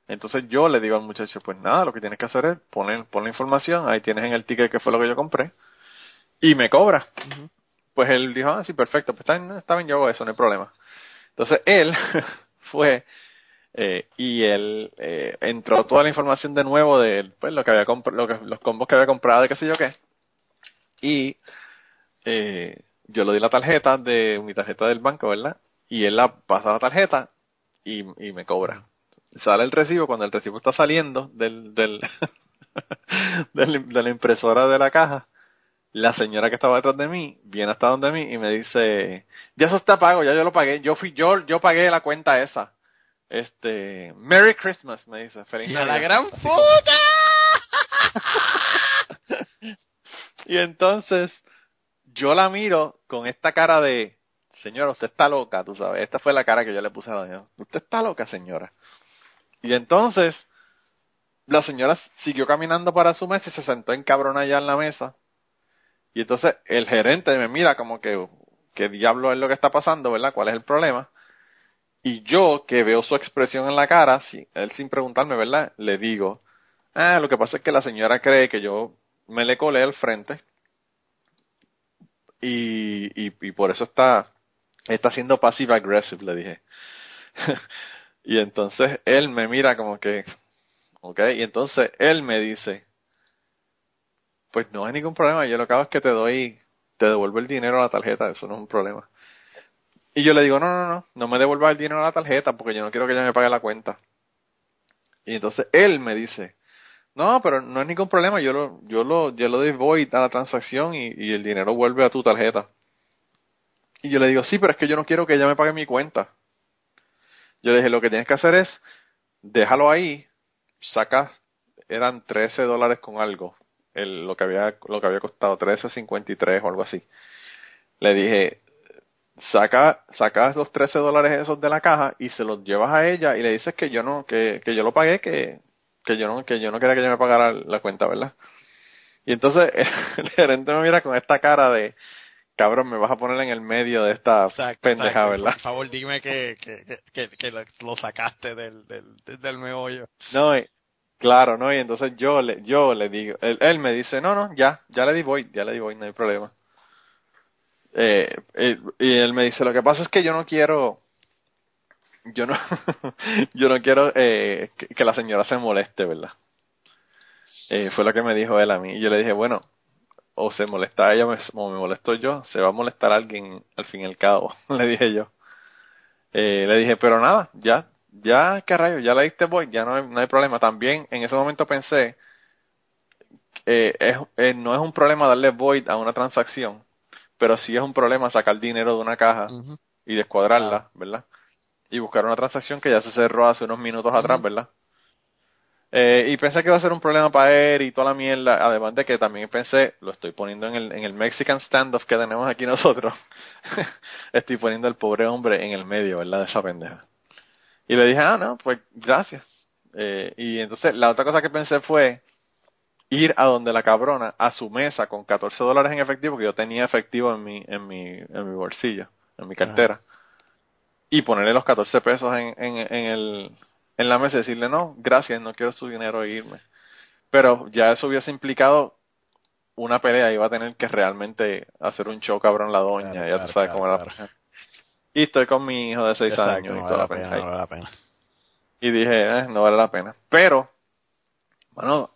Entonces yo le digo al muchacho, pues nada, lo que tienes que hacer es poner, pon la información, ahí tienes en el ticket que fue lo que yo compré y me cobra. Pues él dijo, ah, sí, perfecto, pues está bien, está bien, yo hago eso, no hay problema. Entonces él fue eh, y él eh, entró toda la información de nuevo de pues, lo que había lo que, los combos que había comprado y qué sé yo qué. Y eh, yo le di la tarjeta de mi tarjeta del banco, ¿verdad? Y él la pasa la tarjeta y, y me cobra. Sale el recibo, cuando el recibo está saliendo del, del, de la impresora de la caja, la señora que estaba detrás de mí viene hasta donde mí y me dice, ya eso está pago, ya yo lo pagué, yo fui, yo, yo pagué la cuenta esa. este, Merry Christmas, me dice, feliz ¡Y a la gran puta! y entonces yo la miro con esta cara de, señora, usted está loca, tú sabes. Esta fue la cara que yo le puse a la señora. Usted está loca, señora. Y entonces la señora siguió caminando para su mesa y se sentó en cabrona allá en la mesa. Y entonces el gerente me mira como que, ¿qué diablo es lo que está pasando, verdad? ¿Cuál es el problema? Y yo, que veo su expresión en la cara, él sin preguntarme, ¿verdad? Le digo, ah, lo que pasa es que la señora cree que yo me le colé al frente y, y, por eso está, está siendo passive aggressive, le dije. y entonces él me mira como que, ok, y entonces él me dice, pues no hay ningún problema, yo lo que hago es que te doy, te devuelvo el dinero a la tarjeta, eso no es un problema. Y yo le digo, no, no, no, no me devuelvas el dinero a la tarjeta porque yo no quiero que ella me pague la cuenta. Y entonces él me dice, no, pero no hay ningún problema, yo lo, yo lo, yo lo doy a la transacción y, el dinero vuelve a tu tarjeta. Y yo le digo, sí, pero es que yo no quiero que ella me pague mi cuenta. Yo le dije, lo que tienes que hacer es, déjalo ahí, saca, eran 13 dólares con algo, el, lo que había, lo que había costado, 13.53 o algo así. Le dije, saca, saca los 13 dólares esos de la caja y se los llevas a ella y le dices que yo no, que, que yo lo pagué, que, que yo no, que yo no quería que ella me pagara la cuenta, ¿verdad? Y entonces el gerente me mira con esta cara de, cabrón, me vas a poner en el medio de esta Exacto, pendeja, exacto. ¿verdad? Por favor, dime que, que, que, lo- sacaste del, del, del meollo. No, y- claro, no, y entonces yo le, yo le digo, él, él me dice, no, no, ya, ya le di void, ya le di void, no hay problema. Eh, eh, y él me dice, lo que pasa es que yo no quiero, yo no, yo no quiero eh, que, que la señora se moleste, ¿verdad? Eh, fue lo que me dijo él a mí. Y yo le dije, bueno, o se molesta ella me- o me molesto yo, se va a molestar alguien al fin y al cabo, le dije yo. Eh, le dije, pero nada, ya, ya, qué rayo, ya le diste void, ya no hay, no hay problema. También en ese momento pensé, eh, es, eh, no es un problema darle void a una transacción, pero sí es un problema sacar dinero de una caja y descuadrarla, ¿verdad? Y buscar una transacción que ya se cerró hace unos minutos atrás, ¿verdad? Eh, y pensé que iba a ser un problema para él y toda la mierda, además de que también pensé, lo estoy poniendo en el, en el Mexican standoff que tenemos aquí nosotros, estoy poniendo al pobre hombre en el medio, ¿verdad? De esa pendeja. Y le dije, ah, no, pues gracias. Eh, y entonces la otra cosa que pensé fue ir a donde la cabrona, a su mesa con 14 dólares en efectivo, que yo tenía efectivo en mi, en mi, en mi bolsillo, en mi cartera, y ponerle los 14 pesos en, en, en, el, en la mesa y decirle, no, gracias, no quiero su dinero e irme. Pero ya eso hubiese implicado una pelea, iba a tener que realmente hacer un show cabrón la doña, Claro, ya claro, tú sabes cómo era. claro. Y estoy con mi hijo de 6 Exacto, años y toda la la pena, pendeja. no vale la pena. Y dije, eh, no vale la pena. Pero, bueno,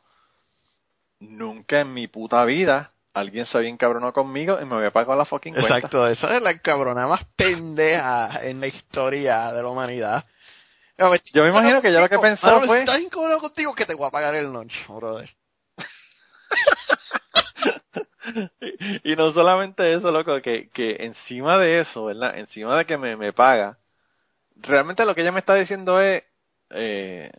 nunca en mi puta vida alguien se había encabronado conmigo y me había pagado la fucking cuenta. Exacto, esa es la cabrona más pendeja en la historia de la humanidad. Yo me imagino que ya lo que pensó Mano, fue- Estás incómodo contigo que te voy a pagar el lunch, brother. y, y no solamente eso, loco, que, que encima de eso, ¿verdad? Encima de que me, me paga, realmente lo que ella me está diciendo es, eh,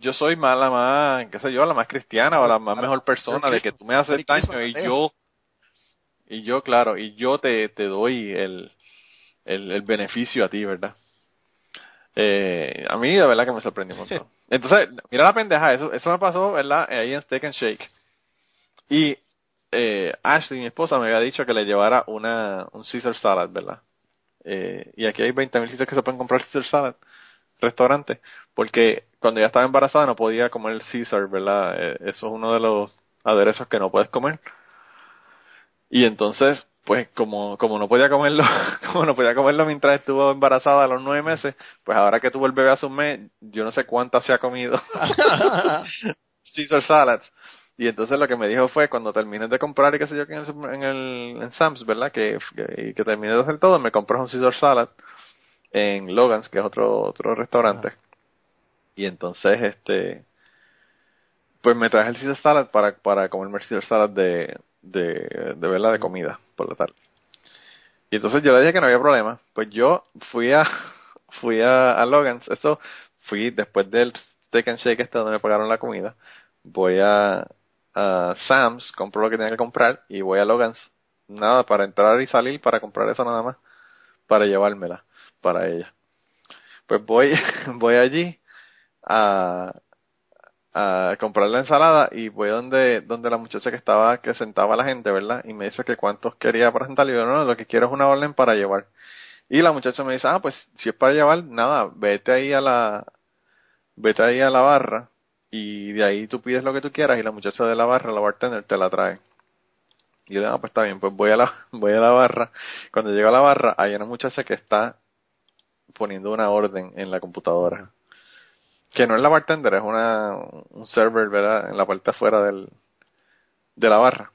yo soy más la más, qué sé yo, la más cristiana o la más mejor persona de que tú me haces daño y yo, y yo, claro, y yo te, te doy el, el, el beneficio a ti, ¿verdad? Eh, a mí de verdad que me sorprendió un montón. Entonces, mira la pendeja, eso, eso me pasó, ¿verdad? Ahí en Steak and Shake. Y eh, Ashley, mi esposa, me había dicho que le llevara una, un Caesar Salad, ¿verdad? Eh, y aquí hay 20.000 sitios que se pueden comprar Caesar Salad, restaurantes, porque cuando ella estaba embarazada no podía comer el Caesar, ¿verdad? Eh, eso es uno de los aderezos que no puedes comer. Y entonces, pues como, como no podía comerlo, como no podía comerlo mientras estuvo embarazada a los nueve meses, pues ahora que tuvo el bebé hace un mes, yo no sé cuántas se ha comido Caesar Salads. Y entonces lo que me dijo fue, cuando termines de comprar y qué sé yo, en el, en el en Sam's, ¿verdad? Que, que, y que termines de hacer todo, me compras un Caesar Salad en Logan's, que es otro, otro restaurante. Y entonces, este, pues me traje el Caesar Salad para, para comerme el Caesar Salad de, de, de verla de comida por la tarde. Y entonces yo le dije que no había problema. Pues yo fui a, fui a, a Logan's. Eso fui después del steak and shake este donde me pagaron la comida. Voy a, a Sam's, compro lo que tenía que comprar y voy a Logan's. Nada, para entrar y salir, para comprar eso nada más. Para llevármela para ella. Pues voy, voy allí a, comprar la ensalada y voy donde donde la muchacha que estaba que sentaba a la gente verdad y me dice que cuántos quería presentar y yo no lo que quiero es una orden para llevar y la muchacha me dice ah pues si es para llevar nada vete ahí a la vete ahí a la barra y de ahí tú pides lo que tú quieras y la muchacha de la barra la bartender te la trae y yo digo ah pues está bien pues voy a la voy a la barra cuando llego a la barra hay una muchacha que está poniendo una orden en la computadora que no es la bartender, es una, un server, ¿verdad? En la parte afuera del, de la barra.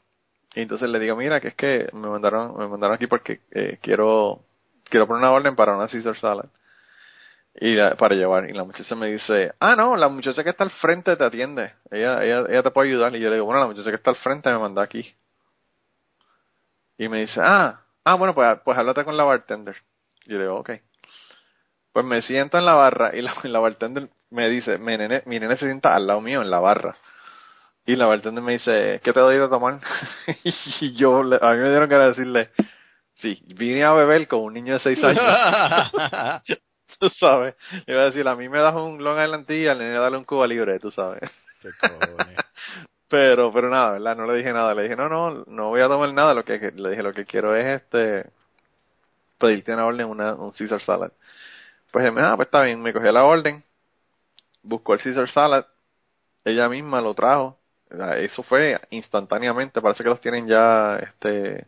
Y entonces le digo, mira, que es que me mandaron, me mandaron aquí porque eh, quiero, quiero poner una orden para una Caesar salad. Y para llevar. Y la muchacha me dice, ah, no, la muchacha que está al frente te atiende. Ella, ella, ella te puede ayudar. Y yo le digo, bueno, la muchacha que está al frente me mandó aquí. Y me dice, ah, ah, bueno, pues, pues háblate con la bartender. Y yo le digo, ok. Pues me siento en la barra y la, la bartender me dice, mi nene, mi nene se sienta al lado mío en la barra. Y la bartender me dice, ¿qué te doy de tomar? y yo, a mí me dieron de decirle, sí, vine a beber con un niño de seis años. tú sabes. Le iba a decir, a mí me das un Long Island y al nene dale un Cuba Libre, tú sabes. pero, pero nada, ¿verdad? No le dije nada. Le dije, no, no, no voy a tomar nada. Lo que, le dije, lo que quiero es este, pedirte una orden, una, un Caesar Salad. Pues, ah, pues está bien, me cogí la orden buscó el Caesar Salad, ella misma lo trajo. Eso fue instantáneamente, parece que los tienen ya este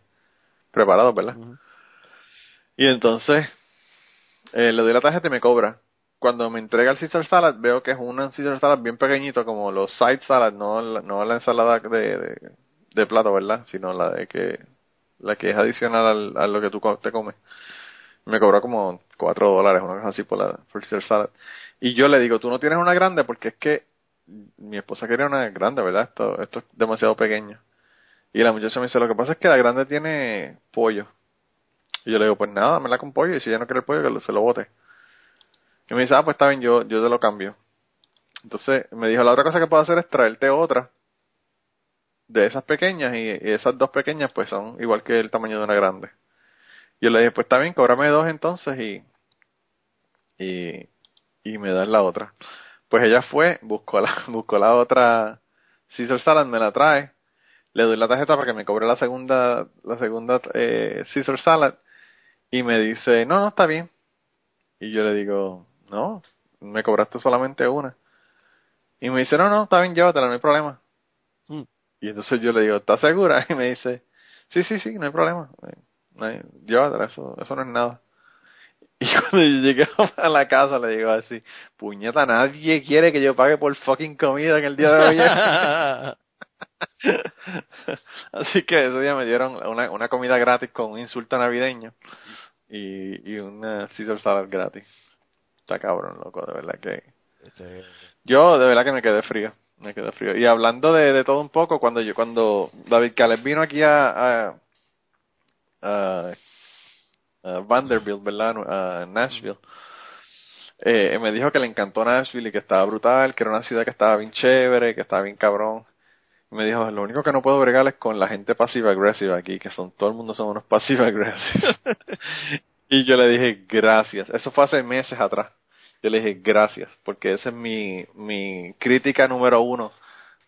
preparados, ¿verdad? Y entonces eh, le doy la tarjeta y me cobra. Cuando me entrega el Caesar Salad, veo que es un Caesar Salad bien pequeñito, como los side salad, no, no la ensalada de, de, plato, ¿verdad? Sino la de que la que es adicional a lo que tú te comes. Me cobró como 4 dólares, una cosa así por la por Salad. Y yo le digo, tú no tienes una grande porque es que mi esposa quería una grande, ¿verdad? Esto, esto es demasiado pequeño. Y la muchacha me dice, lo que pasa es que la grande tiene pollo. Y yo le digo, pues nada, me la con pollo y si ella no quiere el pollo, que se lo bote. Y me dice, ah, pues está bien, yo, yo te lo cambio. Entonces me dijo, la otra cosa que puedo hacer es traerte otra de esas pequeñas y, esas dos pequeñas pues son igual que el tamaño de una grande. Y yo le dije, pues está bien, cóbrame dos entonces y, y, y me dan la otra. Pues ella fue, buscó la, buscó la otra Caesar Salad, me la trae, le doy la tarjeta para que me cobre la segunda, la segunda eh, Caesar Salad y me dice, no, no, está bien. Y yo le digo, no, me cobraste solamente una. Y me dice, no, no, está bien, llévatela, no hay problema. Mm. Y entonces yo le digo, ¿estás segura? Y me dice, sí, sí, sí, no hay problema. No llévatela, eso, eso no es nada. Y cuando yo llegué a la casa le digo así, puñeta, nadie quiere que yo pague por fucking comida en el día de hoy. así que ese día me dieron una, una comida gratis con un insulto navideño y, y una Caesar salad gratis. Está cabrón, loco, de verdad que... Yo de verdad que me quedé frío, me quedé frío. Y hablando de, de todo un poco, cuando yo cuando David Caleb vino aquí a, a Vanderbilt, ¿verdad? A Nashville. Eh, me dijo que le encantó Nashville y que estaba brutal, que era una ciudad que estaba bien chévere, que estaba bien cabrón. Me dijo, lo único que no puedo bregar es con la gente pasiva agresiva aquí, que son todo el mundo son unos pasiva agresivos. y yo le dije, gracias. Eso fue hace meses atrás. Yo le dije, gracias, porque esa es mi, mi crítica número uno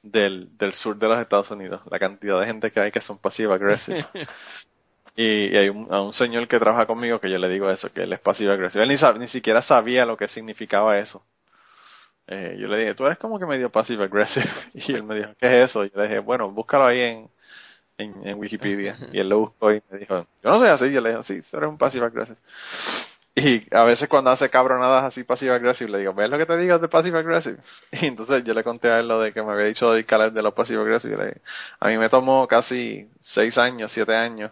del, del sur de los Estados Unidos, la cantidad de gente que hay que son pasiva agresivos. Y, hay un, a un señor que trabaja conmigo que yo le digo eso, que él es pasivo agresivo. Él ni, ni siquiera sabía lo que significaba eso. Eh, yo le dije, tú eres como que medio pasivo agresivo. Y él me dijo, ¿qué es eso? Y yo le dije, bueno, búscalo ahí en, en, Wikipedia. Y él lo buscó y me dijo, yo no soy así. Yo le dije, sí, eres un pasivo agresivo. Y a veces cuando hace cabronadas así pasivo agresivo, le digo, ¿ves lo que te digo de pasivo agresivo? Y entonces yo le conté a él lo de que me había dicho de Caleb de los pasivo agresivos. A mí me tomó casi seis años, siete años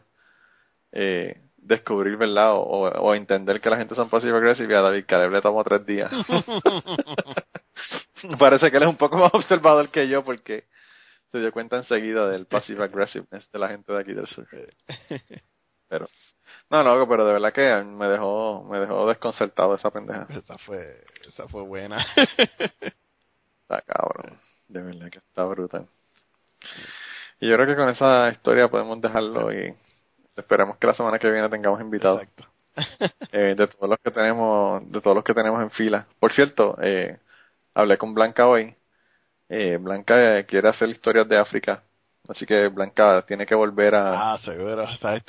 eh, descubrir, ¿verdad? O, o, entender que la gente son pasivo agresivos y a David Caleb le tomó tres días. Parece que él es un poco más observador que yo porque se dio cuenta enseguida del passive aggressiveness de la gente de aquí del sur. Pero, No, loco, pero de verdad que me dejó, me dejó desconcertado esa pendeja. Esa fue, esa fue buena. Está cabrón. De verdad que está brutal. Y yo creo que con esa historia podemos dejarlo y esperemos que la semana que viene tengamos invitados. Eh, de todos los que tenemos, de todos los que tenemos en fila. Por cierto, eh, hablé con Blanca hoy. Eh, Blanca eh, quiere hacer historias de África. Así que Blanca tiene que volver a, Ah, seguro, está al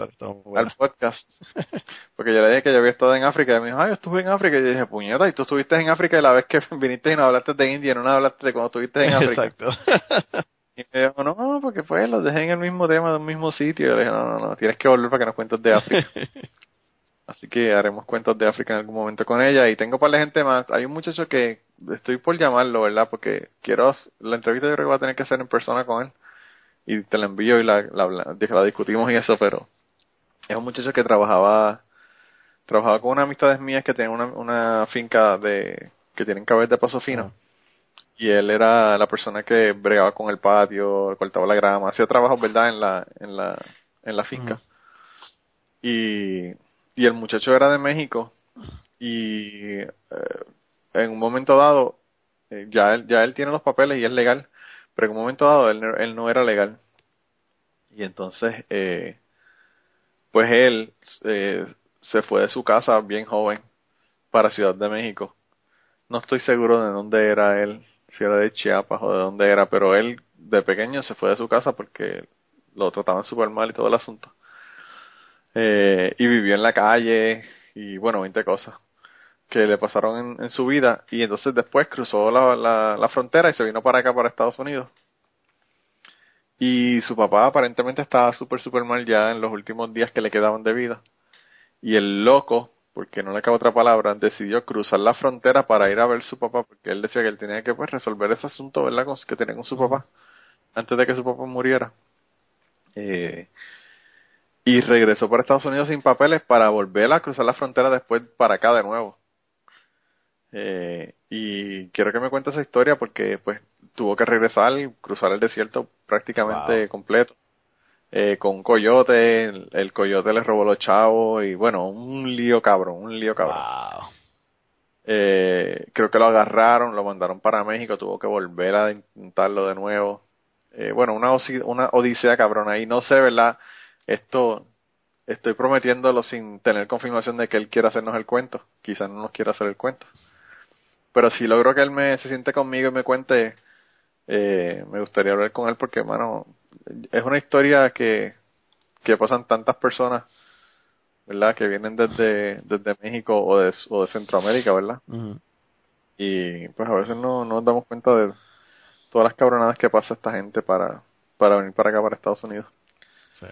podcast. Porque yo le dije que yo había estado en África y me dijo, ah, yo estuve en África. Y yo dije, puñeta, y tú estuviste en África y la vez que viniste y nos hablaste de India, no hablaste de cuando estuviste en África. Exacto. Y me dijo, no, porque pues los dejé en el mismo tema, del mismo sitio. Y yo le dije, no, no, no, tienes que volver para que nos cuentes de África. Así que haremos cuentos de África en algún momento con ella. Y tengo para la gente más. Hay un muchacho que estoy por llamarlo, ¿verdad? Porque quiero, la entrevista yo creo que va a tener que ser en persona con él. Y te la envío y la, la, la- la discutimos y eso, pero es un muchacho que trabajaba, trabajaba con unas amistades mías que tienen una, una finca de, que tienen cabezas de paso fino. Y él era la persona que bregaba con el patio, cortaba la grama, hacía trabajos, ¿verdad? En la, en la, en la finca. Y, y el muchacho era de México y eh, en un momento dado eh, ya él, ya él tiene los papeles y es legal, pero en un momento dado él, no- él no era legal. Y entonces, eh, pues él eh, se fue de su casa bien joven para Ciudad de México. No estoy seguro de dónde era él, si era de Chiapas o de dónde era, pero él de pequeño se fue de su casa porque lo trataban súper mal y todo el asunto. Eh, y vivió en la calle y bueno, 20 cosas que le pasaron en, su vida y entonces después cruzó la, la, la frontera y se vino para acá, para Estados Unidos. Y su papá aparentemente estaba súper, súper mal ya en los últimos días que le quedaban de vida. Y el loco, porque no le cabe otra palabra, decidió cruzar la frontera para ir a ver su papá, porque él decía que él tenía que pues resolver ese asunto, que tenía con su papá, antes de que su papá muriera. Eh, y regresó para Estados Unidos sin papeles para volver a cruzar la frontera después para acá de nuevo. Eh, y quiero que me cuente esa historia porque pues tuvo que regresar y cruzar el desierto prácticamente Wow. completo. Eh, con un coyote, el, el coyote le robó los chavos y bueno, un lío cabrón, un lío cabrón. Wow. Eh, creo que lo agarraron, lo mandaron para México, tuvo que volver a intentarlo de nuevo. Eh, bueno, una, una odisea cabrón ahí. No sé, ¿verdad? Esto estoy prometiéndolo sin tener confirmación de que él quiera hacernos el cuento. Quizás no nos quiera hacer el cuento. Pero si logro que él me se siente conmigo y me cuente, eh, me gustaría hablar con él porque, mano, es una historia que, que pasan tantas personas, ¿verdad? Que vienen desde, desde México o de, o de Centroamérica, ¿verdad? Y pues a veces no, no nos damos cuenta de todas las cabronadas que pasa esta gente para, para venir para acá, para Estados Unidos. Sí.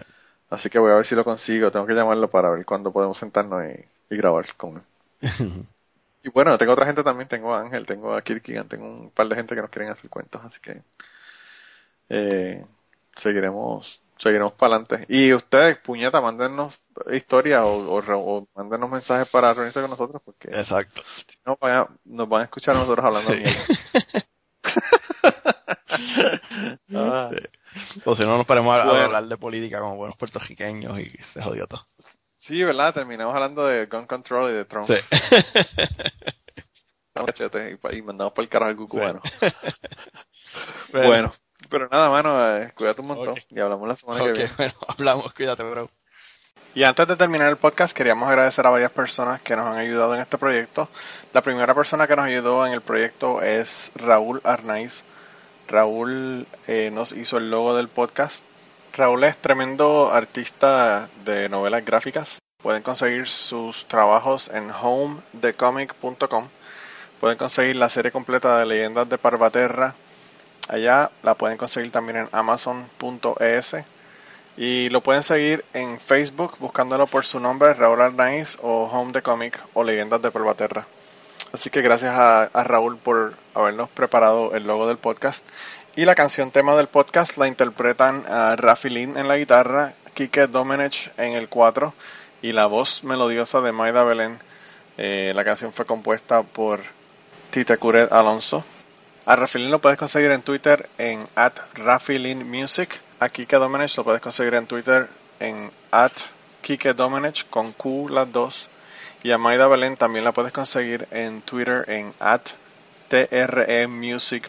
Así que voy a ver si lo consigo. Tengo que llamarlo para ver cuándo podemos sentarnos y, y grabar con él. Y bueno, tengo otra gente también. Tengo a Ángel, tengo a Kirkigan, tengo un par de gente que nos quieren hacer cuentos. Así que eh, seguiremos seguiremos para adelante. Y ustedes, puñeta, mándennos historias o, o, o mándennos mensajes para reunirse con nosotros porque Exacto. si no van a- nos van a escuchar a nosotros hablando Sí. Ah. Sí. O si no, nos paremos a, Bueno. hablar de política como buenos puertorriqueños y se jodió todo. Sí, ¿verdad? Terminamos hablando de gun control y de Trump. Sí. Y, mandamos para el carajo al cubano. Bueno. Bueno, pero nada, mano, eh, cuídate un montón y hablamos la semana que viene. bueno, hablamos, cuídate, bro. Y antes de terminar el podcast, queríamos agradecer a varias personas que nos han ayudado en este proyecto. La primera persona que nos ayudó en el proyecto es Raúl Arnaiz. Raúl eh, nos hizo el logo del podcast. Raúl es tremendo artista de novelas gráficas. Pueden conseguir sus trabajos en homedecomic.com. Pueden conseguir la serie completa de Leyendas de Parvaterra. Allá la pueden conseguir también en amazon.es. Y lo pueden seguir en Facebook buscándolo por su nombre, Raúl Arnaiz o Home the Comic o Leyendas de Pervaterra. Así que gracias a, Raúl por habernos preparado el logo del podcast. Y la canción tema del podcast la interpretan a Rafi Lin en la guitarra, Kike Domenech en el 4 y la voz melodiosa de Maida Belén. Eh, la canción fue compuesta por Tita Curet Alonso. A Rafilin lo puedes conseguir en Twitter en at Rafilin A Kike Domenech lo puedes conseguir en Twitter en at Kike Domenech con Q las dos. Y a Maida Belén también la puedes conseguir en Twitter en at TRE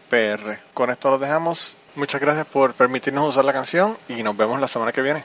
PR. Con esto lo dejamos. Muchas gracias por permitirnos usar la canción y nos vemos la semana que viene.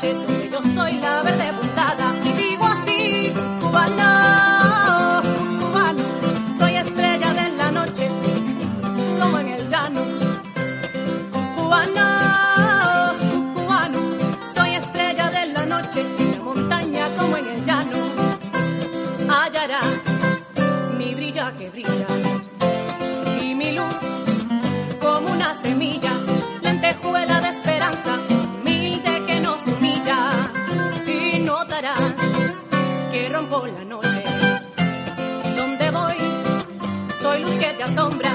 Cachetón. sombra.